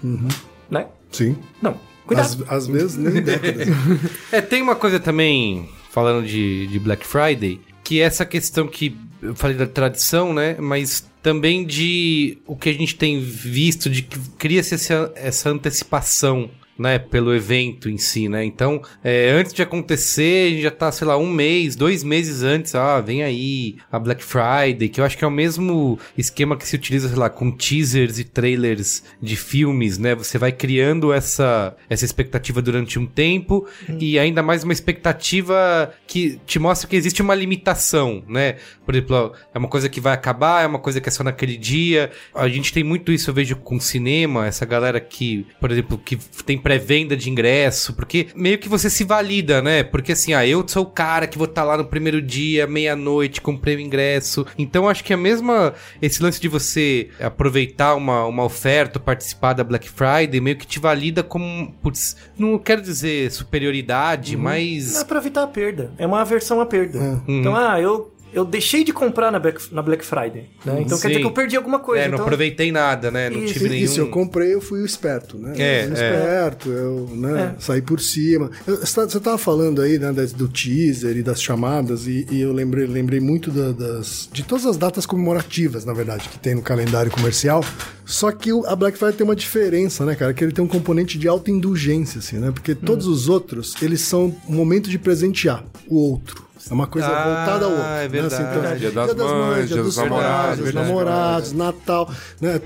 né? Sim. Não, cuidado. Às, às vezes nem décadas. É, tem uma coisa também, falando de, de Black Friday, que é essa questão que eu falei da tradição, né? Mas também de o que a gente tem visto, de que cria-se essa, essa antecipação. Né, pelo evento em si, né? Então, é, antes de acontecer, a gente já tá, sei lá, um mês, dois meses antes, ah, vem aí a Black Friday, que eu acho que é o mesmo esquema que se utiliza, sei lá, com teasers e trailers de filmes, né? Você vai criando essa, essa expectativa durante um tempo e ainda mais uma expectativa que te mostra que existe uma limitação, né? Por exemplo, é uma coisa que vai acabar, é uma coisa que é só naquele dia. A gente tem muito isso, eu vejo com cinema, essa galera que, por exemplo, que tem pré-venda de ingresso, porque meio que você se valida, né? Porque assim, ah, eu sou o cara que vou estar lá no primeiro dia, meia-noite, comprei o ingresso. Então acho que a mesma esse lance de você aproveitar uma, uma oferta, participar da Black Friday, meio que te valida como, putz, não quero dizer superioridade, mas Não é pra evitar a perda. É uma aversão à perda. Uhum. Então, ah, eu, eu deixei de comprar na Black, na Black Friday. né? Então quer dizer Sim. que eu perdi alguma coisa. é, não então, aproveitei nada, né? Não Isso, tive nenhum. Isso, eu comprei, eu fui o esperto, né? É, eu fui é. esperto, eu né, É. saí por cima. Eu- Você tá- você tava falando aí né, das- do teaser e das chamadas, e, e eu lembrei, lembrei muito da- das, de todas as datas comemorativas, na verdade, que tem no calendário comercial. Só que o- a Black Friday tem uma diferença, né, cara? Que ele tem um componente de autoindulgência, assim, né? Porque todos os outros, eles são um momento de presentear o outro. É uma coisa Ah, voltada ao outro. é né? verdade. Dia das mães, dia dos namorados, dos verdade, namorados, Natal, né?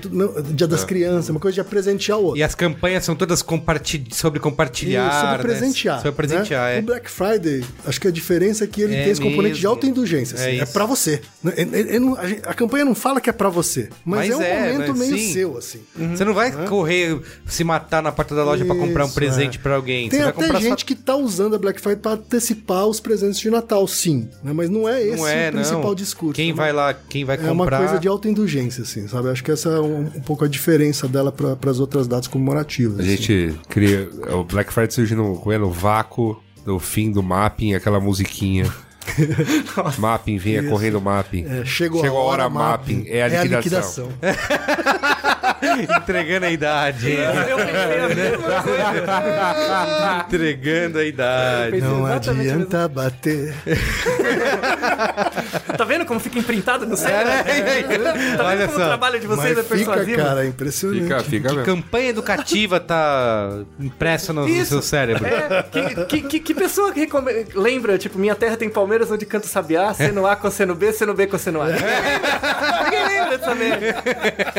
dia das crianças, uma coisa de presentear o outro. E as campanhas são todas comparti sobre compartilhar. Isso, sobre né? presentear. Sobre presentear, né? é. O Black Friday, acho que a diferença é que ele É tem esse componente de mesmo. autoindulgência. assim, É é pra você. Né? Ele- ele não- a, campanha não fala que é pra você, mas, Mas é um é, momento né? meio Sim. seu, assim. Você não vai correr, se matar na porta da loja pra comprar um Isso, presente é. pra alguém. Tem até gente que tá usando a Black Friday pra antecipar os presentes de Natal, sim. né? Mas não é esse Não é, o principal não. discurso. Quem É uma- vai lá, quem vai É uma comprar. coisa de autoindulgência, assim, sabe? Acho que essa é um, um pouco a diferença dela para as outras datas comemorativas. A assim. gente cria. O Black Friday surge no, é, no vácuo do fim do mapping, aquela musiquinha. mapping, vinha correndo mapping. É, chegou, a hora, mapping. É a liquidação. Entregando a idade. Eu pensei a mesma coisa. Entregando a idade. Não adianta bater. Tá vendo como fica imprintado no cérebro? Tá Olha vendo como só. o trabalho de vocês é Mas fica, persuasivo? cara, é impressionante. Fica, fica mesmo. Campanha educativa tá impressa no, no seu cérebro. É, que, que, que, que pessoa que recome- lembra, tipo, minha terra tem Palmeiras onde canto sabiá, seno A, cosseno B, seno B, cosseno A. Ninguém lembra dessa merda.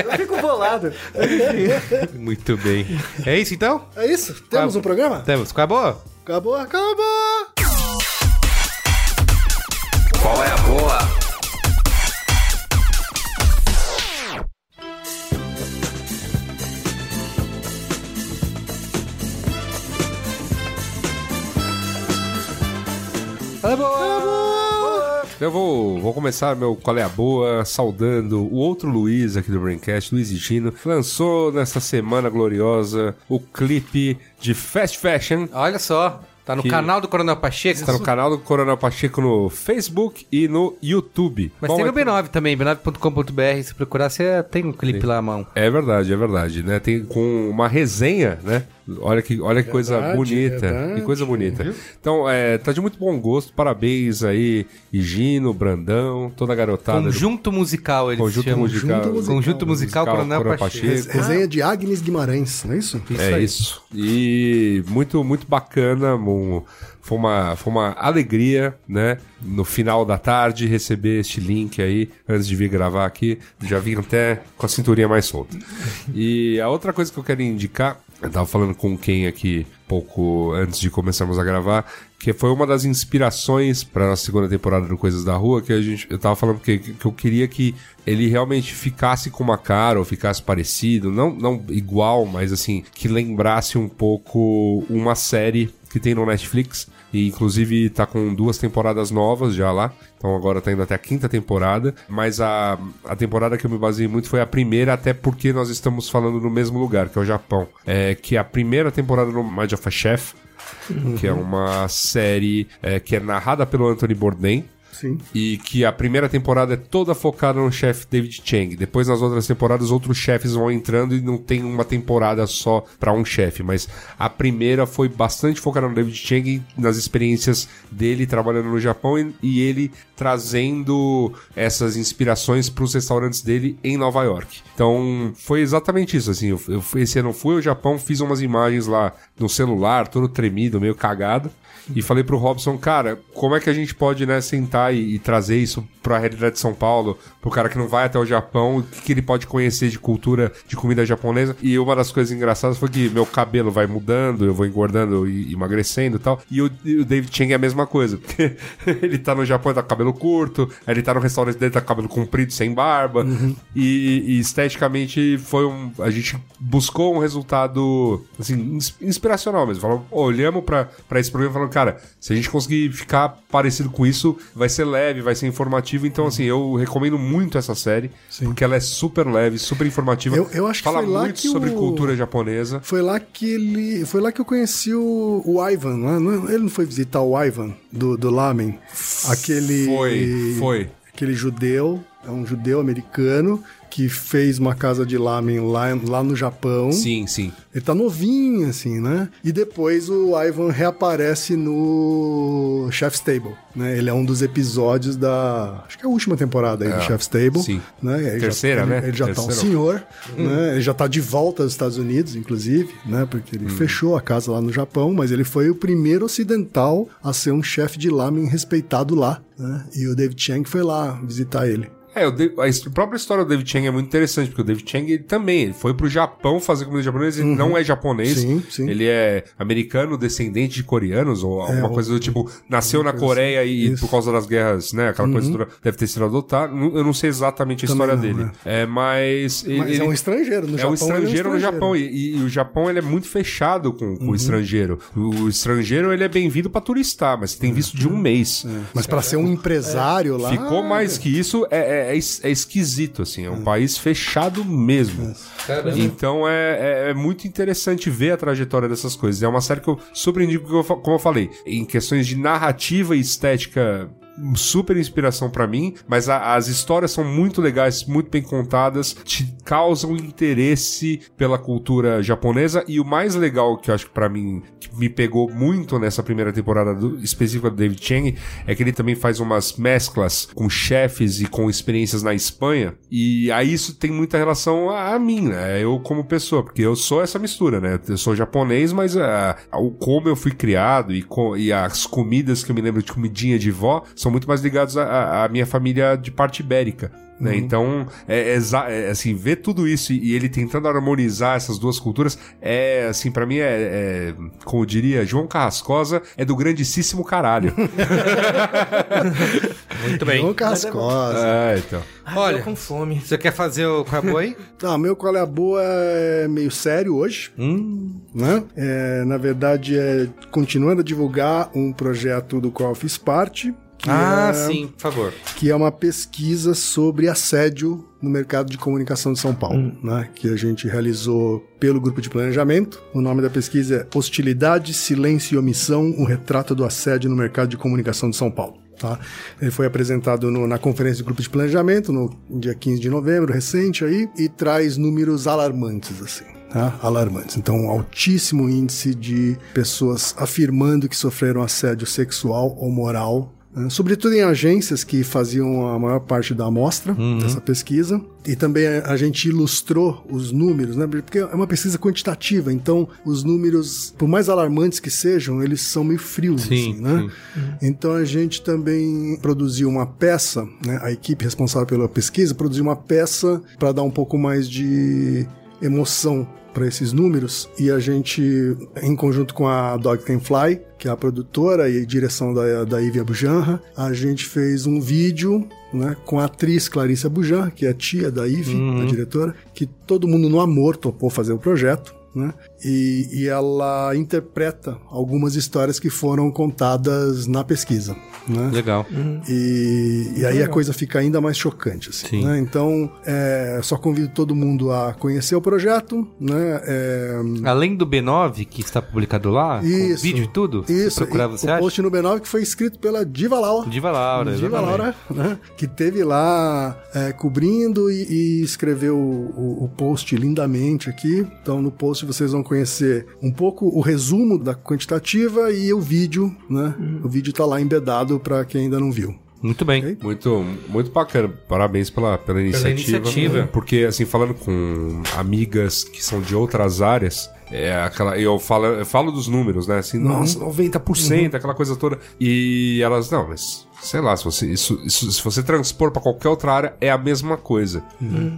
Eu fico bolado. Muito bem. É isso então? É isso? Temos um programa? Temos. Acabou? Acabou, acabou! Qual é a boa? Eu vou, vou começar meu Qual é a Boa saudando o outro Luiz aqui do Braincast, Luiz Gino, lançou nessa semana gloriosa o clipe de Fast Fashion. Olha só. Tá no Que- canal do Coronel Pacheco. Está no canal do Coronel Pacheco no Facebook e no YouTube. Mas Bom, tem no é- B9 também, b9.com.br. Se procurar, você tem um clipe lá à mão. É verdade, é verdade, né? Tem com uma resenha, né? Olha que, olha que coisa Verdade, bonita. verdade. Que coisa bonita. Então, é, tá de muito bom gosto. Parabéns aí, Higino, Brandão, toda a garotada. do Conjunto musical, eles Conjunto chamam. musical. Conjunto Conjunto musical Coronel Coronel Pacheco. Res- Resenha de Agnes Guimarães, não é isso? é aí. isso. E muito, muito bacana. um- foi, uma, foi uma alegria, né? No final da tarde, receber este link aí, antes de vir gravar aqui. Já vim até com a cinturinha mais solta. E a outra coisa que eu quero indicar, eu tava falando com quem aqui pouco antes de começarmos a gravar, que foi uma das inspirações para nossa segunda temporada do Coisas da Rua, que a gente, eu tava falando que, que eu queria que ele realmente ficasse com uma cara ou ficasse parecido, não, não igual, mas assim, que lembrasse um pouco uma série que tem no Netflix. E inclusive tá com duas temporadas novas já lá. Então agora tá indo até a quinta temporada. Mas a, a temporada que eu me baseei muito foi a primeira, até porque nós estamos falando no mesmo lugar, que é o Japão. É, que a primeira temporada no Mind of a Chef, que é uma série é, que é narrada pelo Anthony Bourdain. Sim. E que a primeira temporada é toda focada no chefe David Chang. Depois, nas outras temporadas, outros chefes vão entrando e não tem uma temporada só pra um chefe. Mas a primeira foi bastante focada no David Chang, nas experiências dele trabalhando no Japão e, e ele trazendo essas inspirações pros restaurantes dele em Nova York. Então, foi exatamente isso. Assim, eu, eu, esse ano fui ao Japão, fiz umas imagens lá no celular, todo tremido, meio cagado. E falei pro Robson, cara, como é que a gente pode, né, sentar e, e trazer isso pra realidade de São Paulo, pro cara que não vai até o Japão, o que, que ele pode conhecer de cultura, de comida japonesa. E uma das coisas engraçadas foi que meu cabelo vai mudando, eu vou engordando e emagrecendo e tal. E o, e o David Chang é a mesma coisa, porque ele tá no Japão e tá com cabelo curto, ele tá no restaurante dele, tá com cabelo comprido, sem barba. E, e esteticamente foi um. A gente buscou um resultado, assim, ins- inspiracional mesmo. Falou, olhamos pra, pra esse programa e falamos, cara, se a gente conseguir ficar parecido com isso, vai ser leve, vai ser informativo. Então, assim, eu recomendo muito essa série, porque ela é super leve, super informativa. Eu- eu acho que Fala foi lá muito que sobre o- cultura japonesa. Foi lá que ele. Foi lá que eu conheci o, o Ivan, né? Ele não foi visitar o Ivan do, do Lamen. Aquele. Foi, foi. Aquele judeu, é um judeu americano que fez uma casa de lamen lá, lá no Japão. Sim, sim. Ele tá novinho, assim, né? E depois o Ivan reaparece no Chef's Table, né? Ele é um dos episódios da... Acho que é a última temporada aí do Chef's Table. sim. Né? Ele Terceira, já, né? Ele, ele já tá um senhor, né? Ele já tá de volta aos Estados Unidos, inclusive, né? Porque ele fechou a casa lá no Japão, mas ele foi o primeiro ocidental a ser um chefe de lamen respeitado lá, né? E o David Chang foi lá visitar ele. É, o a his- própria história do David Chang é muito interessante, porque o David Chang ele também ele foi pro Japão fazer comida japonesa, ele não é japonês, Sim, sim. ele é americano, descendente de coreanos, ou alguma ou- coisa do tipo, nasceu na Coreia e Isso. por causa das guerras, né, aquela coisa toda, deve ter sido adotado, eu não sei exatamente a Também história não, dele, né? é, mas... ele- Mas é um estrangeiro no é Japão. um estrangeiro no estrangeiro. Japão. E, e o Japão ele é muito fechado com, com Uhum. o estrangeiro. O, o estrangeiro ele é bem-vindo pra turistar, mas tem visto de um mês. Mas pra ser um empresário lá... Ficou mais que isso, é, é, é es- é esquisito, assim. É um país fechado mesmo. Então é, é- é muito interessante ver a trajetória dessas coisas. É uma série que eu fa- como eu falei, em questões de narrativa e estética. Super inspiração pra mim, mas a- as histórias são muito legais, muito bem contadas, te causam interesse pela cultura japonesa. E o mais legal que eu acho que pra mim que me pegou muito nessa primeira temporada do, específica do David Chang é que ele também faz umas mesclas com chefes e com experiências na Espanha. E aí isso tem muita relação a, a mim, né? Eu como pessoa, porque eu sou essa mistura, né? Eu sou japonês, mas ah, o como eu fui criado e, e as comidas que eu me lembro de comidinha de vó são muito mais ligados à- à minha família de parte ibérica. Né? Então, é, exa- é, assim, ver tudo isso e, e ele tentando harmonizar essas duas culturas é, assim, pra mim é, é, como diria João Carrascosa, é do grandíssimo caralho. Muito bem. João Cascosa. é, então. Ai, Olha. tô com fome. Você quer fazer o Crab aí? Tá, meu qual é a boa é meio sério hoje, hum. né? É, na verdade, é continuando a divulgar um projeto do qual eu fiz parte, que, Ah, é, sim, por favor. que é uma pesquisa sobre assédio no mercado de comunicação de São Paulo, né? Que a gente realizou pelo grupo de planejamento. O nome da pesquisa é Hostilidade, Silêncio e Omissão, um retrato do assédio no mercado de comunicação de São Paulo. Tá? Ele foi apresentado no- na conferência do grupo de planejamento no dia 15 de novembro, recente aí, e traz números alarmantes, assim. tá? alarmantes. Então, um altíssimo índice de pessoas afirmando que sofreram assédio sexual ou moral? Sobretudo em agências que faziam a maior parte da amostra dessa pesquisa. E também a, gente ilustrou os números, né? Porque é uma pesquisa quantitativa, então os números, por mais alarmantes que sejam, eles são meio frios, Sim, assim, né? Então a gente também produziu uma peça, né? A equipe responsável pela pesquisa produziu uma peça para dar um pouco mais de emoção para esses números e a gente, em conjunto com a Dog Can Fly, que é a produtora e direção da, da Ivy Abujanra, a gente fez um vídeo né, com a atriz Clarice Abujanra, que é a tia da Ivy, a diretora, que todo mundo no amor topou fazer o projeto. Né? E, e ela interpreta algumas histórias que foram contadas na pesquisa. Né? Legal. E, e aí a coisa fica ainda mais chocante. Assim, Sim. né? Então, é, só convido todo mundo a conhecer o projeto. Né? É, Além do B9, que está publicado lá, com Isso. vídeo e tudo, isso, procurar você o acha? post no B9 que foi escrito pela Diva Laura. Diva Laura, Diva exatamente. Laura, né? Que teve lá é, cobrindo e, e escreveu o, o- o post lindamente aqui. Então, no post vocês vão conhecer um pouco o resumo da quantitativa e o vídeo, né? O vídeo tá lá embedado para quem ainda não viu. Muito bem. Ok. Muito, muito bacana. Parabéns pela, pela iniciativa. iniciativa. Porque, assim, falando com amigas que são de outras áreas, é aquela. Eu falo, eu falo dos números, né? Assim, nossa, 90%, aquela coisa toda. E elas, não, mas. Sei lá, se você, isso, isso- se você transpor pra qualquer outra área, é a mesma coisa.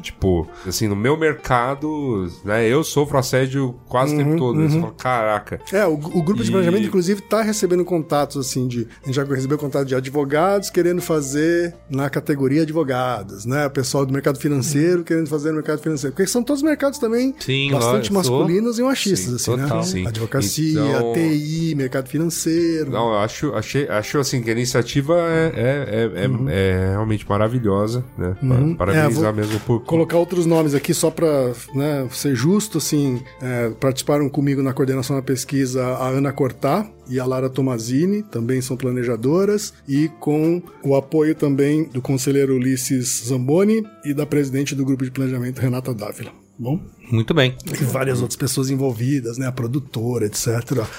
Tipo, assim, no meu mercado, né, eu sofro assédio quase o tempo todo. né? Você fala, caraca. É, o, o grupo de E- planejamento, inclusive, tá recebendo contatos, assim, de. A gente já recebeu contato de advogados querendo fazer na categoria advogados, né? O pessoal do mercado financeiro querendo fazer no mercado financeiro. Porque são todos mercados também Sim, bastante lógico, masculinos e machistas, Sim, assim, total. né? Sim. Advocacia, Então- TI, mercado financeiro. Não, eu acho, achei, acho assim que a iniciativa é, é, é, é- é realmente maravilhosa, né? Pa- Parabenizar É, mesmo por. Colocar outros nomes aqui só para né, ser justo, assim, é, participaram comigo na coordenação da pesquisa a Ana Cortá e a Lara Tomazini, também são planejadoras, e com o apoio também do conselheiro Ulisses Zamboni e da presidente do grupo de planejamento Renata Dávila. Bom, Muito bem. e várias outras pessoas envolvidas, né? A produtora, etc.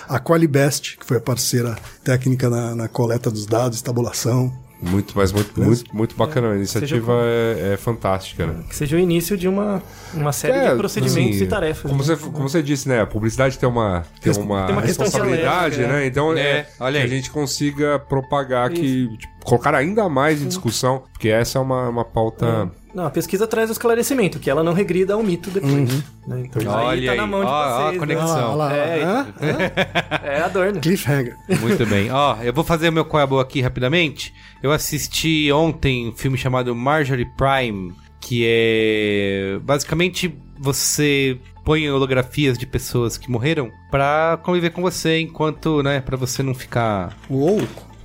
A Qualibest, que foi a parceira técnica na, na coleta dos dados, tabulação. Muito, mas muito, muito, muito bacana. A iniciativa é, é fantástica, né? Que seja o início de uma, uma série É, de procedimentos assim, e tarefas. Como né? você, como você disse, né? A publicidade tem uma, tem uma, tem uma responsabilidade, dialética, né? Então É, é, olha que a gente consiga propagar que. tipo, colocar ainda mais em discussão, porque essa é uma, uma pauta. Não, a pesquisa traz o esclarecimento, que ela não regrida ao mito depois. né? Então isso aí Olha tá aí, na mão de ó, ó a vocês. conexão. né? Ah, lá, É, hã? É a dor, né? Cliffhanger. Muito bem. Ó, eu vou fazer o meu é a boa aqui rapidamente. Eu assisti ontem um filme chamado Marjorie Prime, que é basicamente você põe holografias de pessoas que morreram pra conviver com você enquanto, né, Pra você não ficar Uou!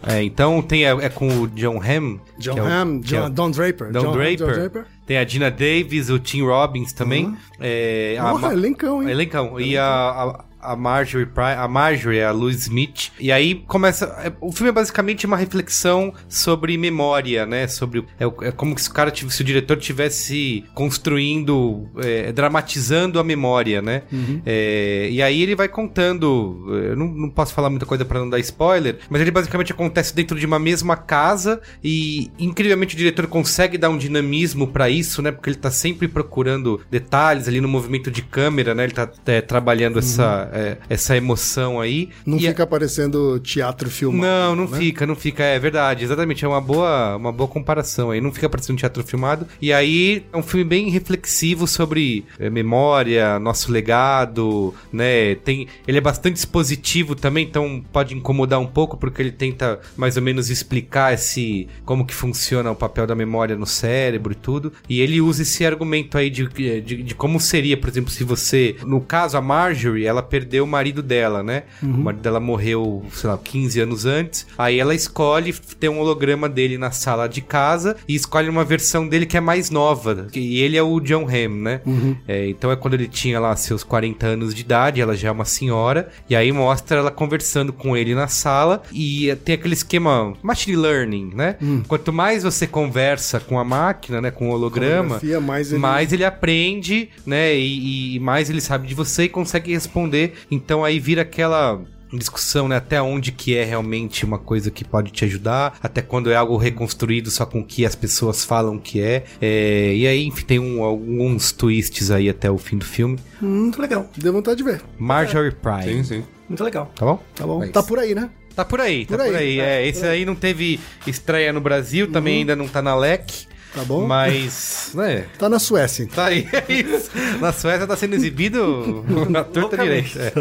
É, então tem a- é com o John Hamm, John é o- Hamm, é John, o- Don Draper. Don John Hamm, Draper. Tem a Dina Davis, o Tim Robbins também. É, a Porra, Ma- elencão, hein? Elencão. E a, a, a Marjorie Pri- a Marjorie, a Louise Smith. E aí começa. é, O filme é basicamente uma reflexão sobre memória, né? Sobre. É, é como se o cara se o diretor tivesse construindo, é, dramatizando a memória, né? É, e aí ele vai contando. Eu não, não posso falar muita coisa pra não dar spoiler, mas ele basicamente acontece dentro de uma mesma casa e incrivelmente o diretor consegue dar um dinamismo pra isso, né? Porque ele tá sempre procurando detalhes ali no movimento de câmera, né? Ele tá é, trabalhando essa, é, essa emoção aí. Não E a- fica parecendo teatro filmado. não, não né? fica, não fica, é verdade, exatamente, é uma boa, uma boa comparação aí, não fica parecendo teatro filmado, e aí é um filme bem reflexivo sobre é, memória, nosso legado, né, tem, ele é bastante expositivo também, então pode incomodar um pouco, porque ele tenta mais ou menos explicar esse, como que funciona o papel da memória no cérebro e tudo, e ele usa esse argumento aí de, de, de como seria, por exemplo, se você, no caso a Marjorie, ela perdeu o marido dela, né? O marido dela morreu, sei lá, 15 anos antes. Aí ela escolhe ter um holograma dele na sala de casa e escolhe uma versão dele que é mais nova. E ele é o John Hamm, né? É, então é quando ele tinha lá seus 40 anos de idade, ela já é uma senhora. E aí mostra ela conversando com ele na sala. E tem aquele esquema machine learning, né? Quanto mais você conversa com a máquina, né? Com o holograma, mais ele- mais ele aprende, né? E, e mais ele sabe de você e consegue responder. Então aí vira aquela discussão, né? Até onde que é realmente uma coisa que pode te ajudar, até quando é algo reconstruído só com o que as pessoas falam que é. É, e aí, enfim, tem um- alguns twists aí até o fim do filme. Muito legal. Deu vontade de ver. Marjorie Sim, Prime. sim. Muito legal. Tá bom? Tá bom. Mas- Tá por aí, né? Tá por aí, tá Por por aí. aí. É, esse aí não teve estreia no Brasil, também ainda não tá na LEC. Tá bom. Mas, né, Tá na Suécia, então. Tá aí, é isso. Na Suécia tá sendo exibido na torta direita.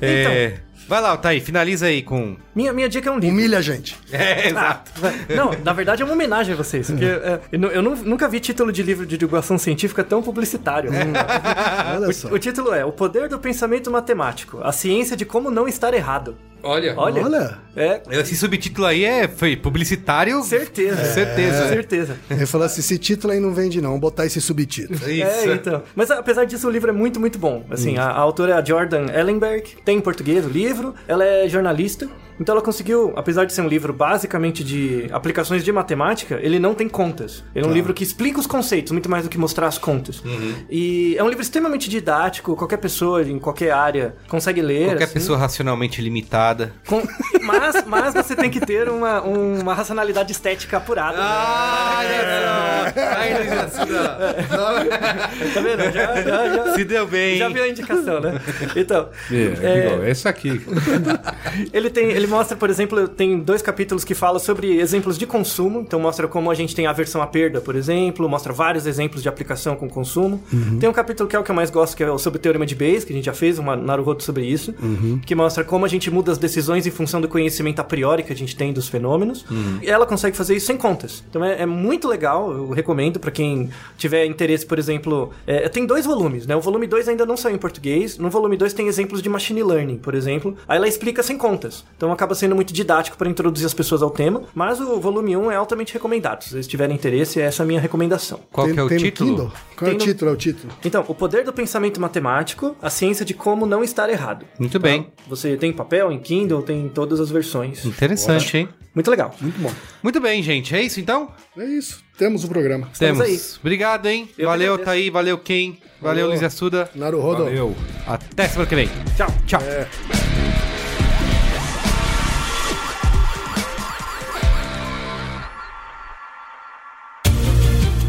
É. É, Vai lá, Thaí, finaliza aí com. Minha, minha dica é um livro. Humilha a gente. É, exato. Não, na verdade é uma homenagem a vocês. Porque é, eu, nu- eu nu- nunca vi título de livro de divulgação científica tão publicitário. Olha só. O título é O Poder do Pensamento Matemático, a ciência de como não estar errado. Olha. Olha, Olha. é Esse subtítulo aí é foi publicitário. certeza. Certeza. Certeza. Ele falou assim: esse título aí não vende, não. Vou botar esse subtítulo. Isso. É, então. Mas apesar disso, o livro é muito, muito bom. Assim, a, a autora é a Jordan Ellenberg, tem em português o livro, ela é jornalista, então ela conseguiu, apesar de ser um livro basicamente de aplicações de matemática, ele não tem contas. Ele é um livro que explica os conceitos, muito mais do que mostrar as contas. E é um livro extremamente didático, qualquer pessoa em qualquer área consegue ler. Qualquer assim. pessoa racionalmente limitada. Com- Mas, mas você tem que ter uma, uma racionalidade estética apurada. Ah, Tá vendo? Já, já, já, Se deu bem. já viu a indicação, né? Então, É, é, igual, é esse aqui. ele tem, ele mostra, por exemplo, tem dois capítulos que falam sobre exemplos de consumo. Então mostra como a gente tem aversão à perda, por exemplo, mostra vários exemplos de aplicação com consumo. Tem um capítulo que é o que eu mais gosto, que é sobre o teorema de Bayes, que a gente já fez uma Naruhodo sobre isso, que mostra como a gente muda as decisões em função do conhecimento a priori que a gente tem dos fenômenos. E ela consegue fazer isso sem contas. Então é, é muito legal, eu recomendo para quem tiver interesse, por exemplo, é, tem dois volumes, né? O volume 2 ainda não saiu em português. No volume 2 tem exemplos de machine learning, por exemplo. Aí ela explica sem contas. Então acaba sendo muito didático para introduzir as pessoas ao tema. Mas o volume 1 um é altamente recomendado. Se vocês tiverem interesse, essa é a minha recomendação. Qual Tem- que é o título? Kindle? Qual é Tem o no- título? É o título. Então, o poder do pensamento matemático, a ciência de como não estar errado. Muito bem. Você tem em papel, em Kindle, tem em todas as versões. Interessante, hein? Muito legal. Muito bom. Muito bem, gente. É isso então? É isso. Temos o programa. Estamos Temos. aí. Obrigado, hein? Eu Valeu. Thaí. Valeu, Ken. Valeu, Falou. Luiz Assuda. Naruhodo. Valeu. Até semana que vem. Tchau. Tchau.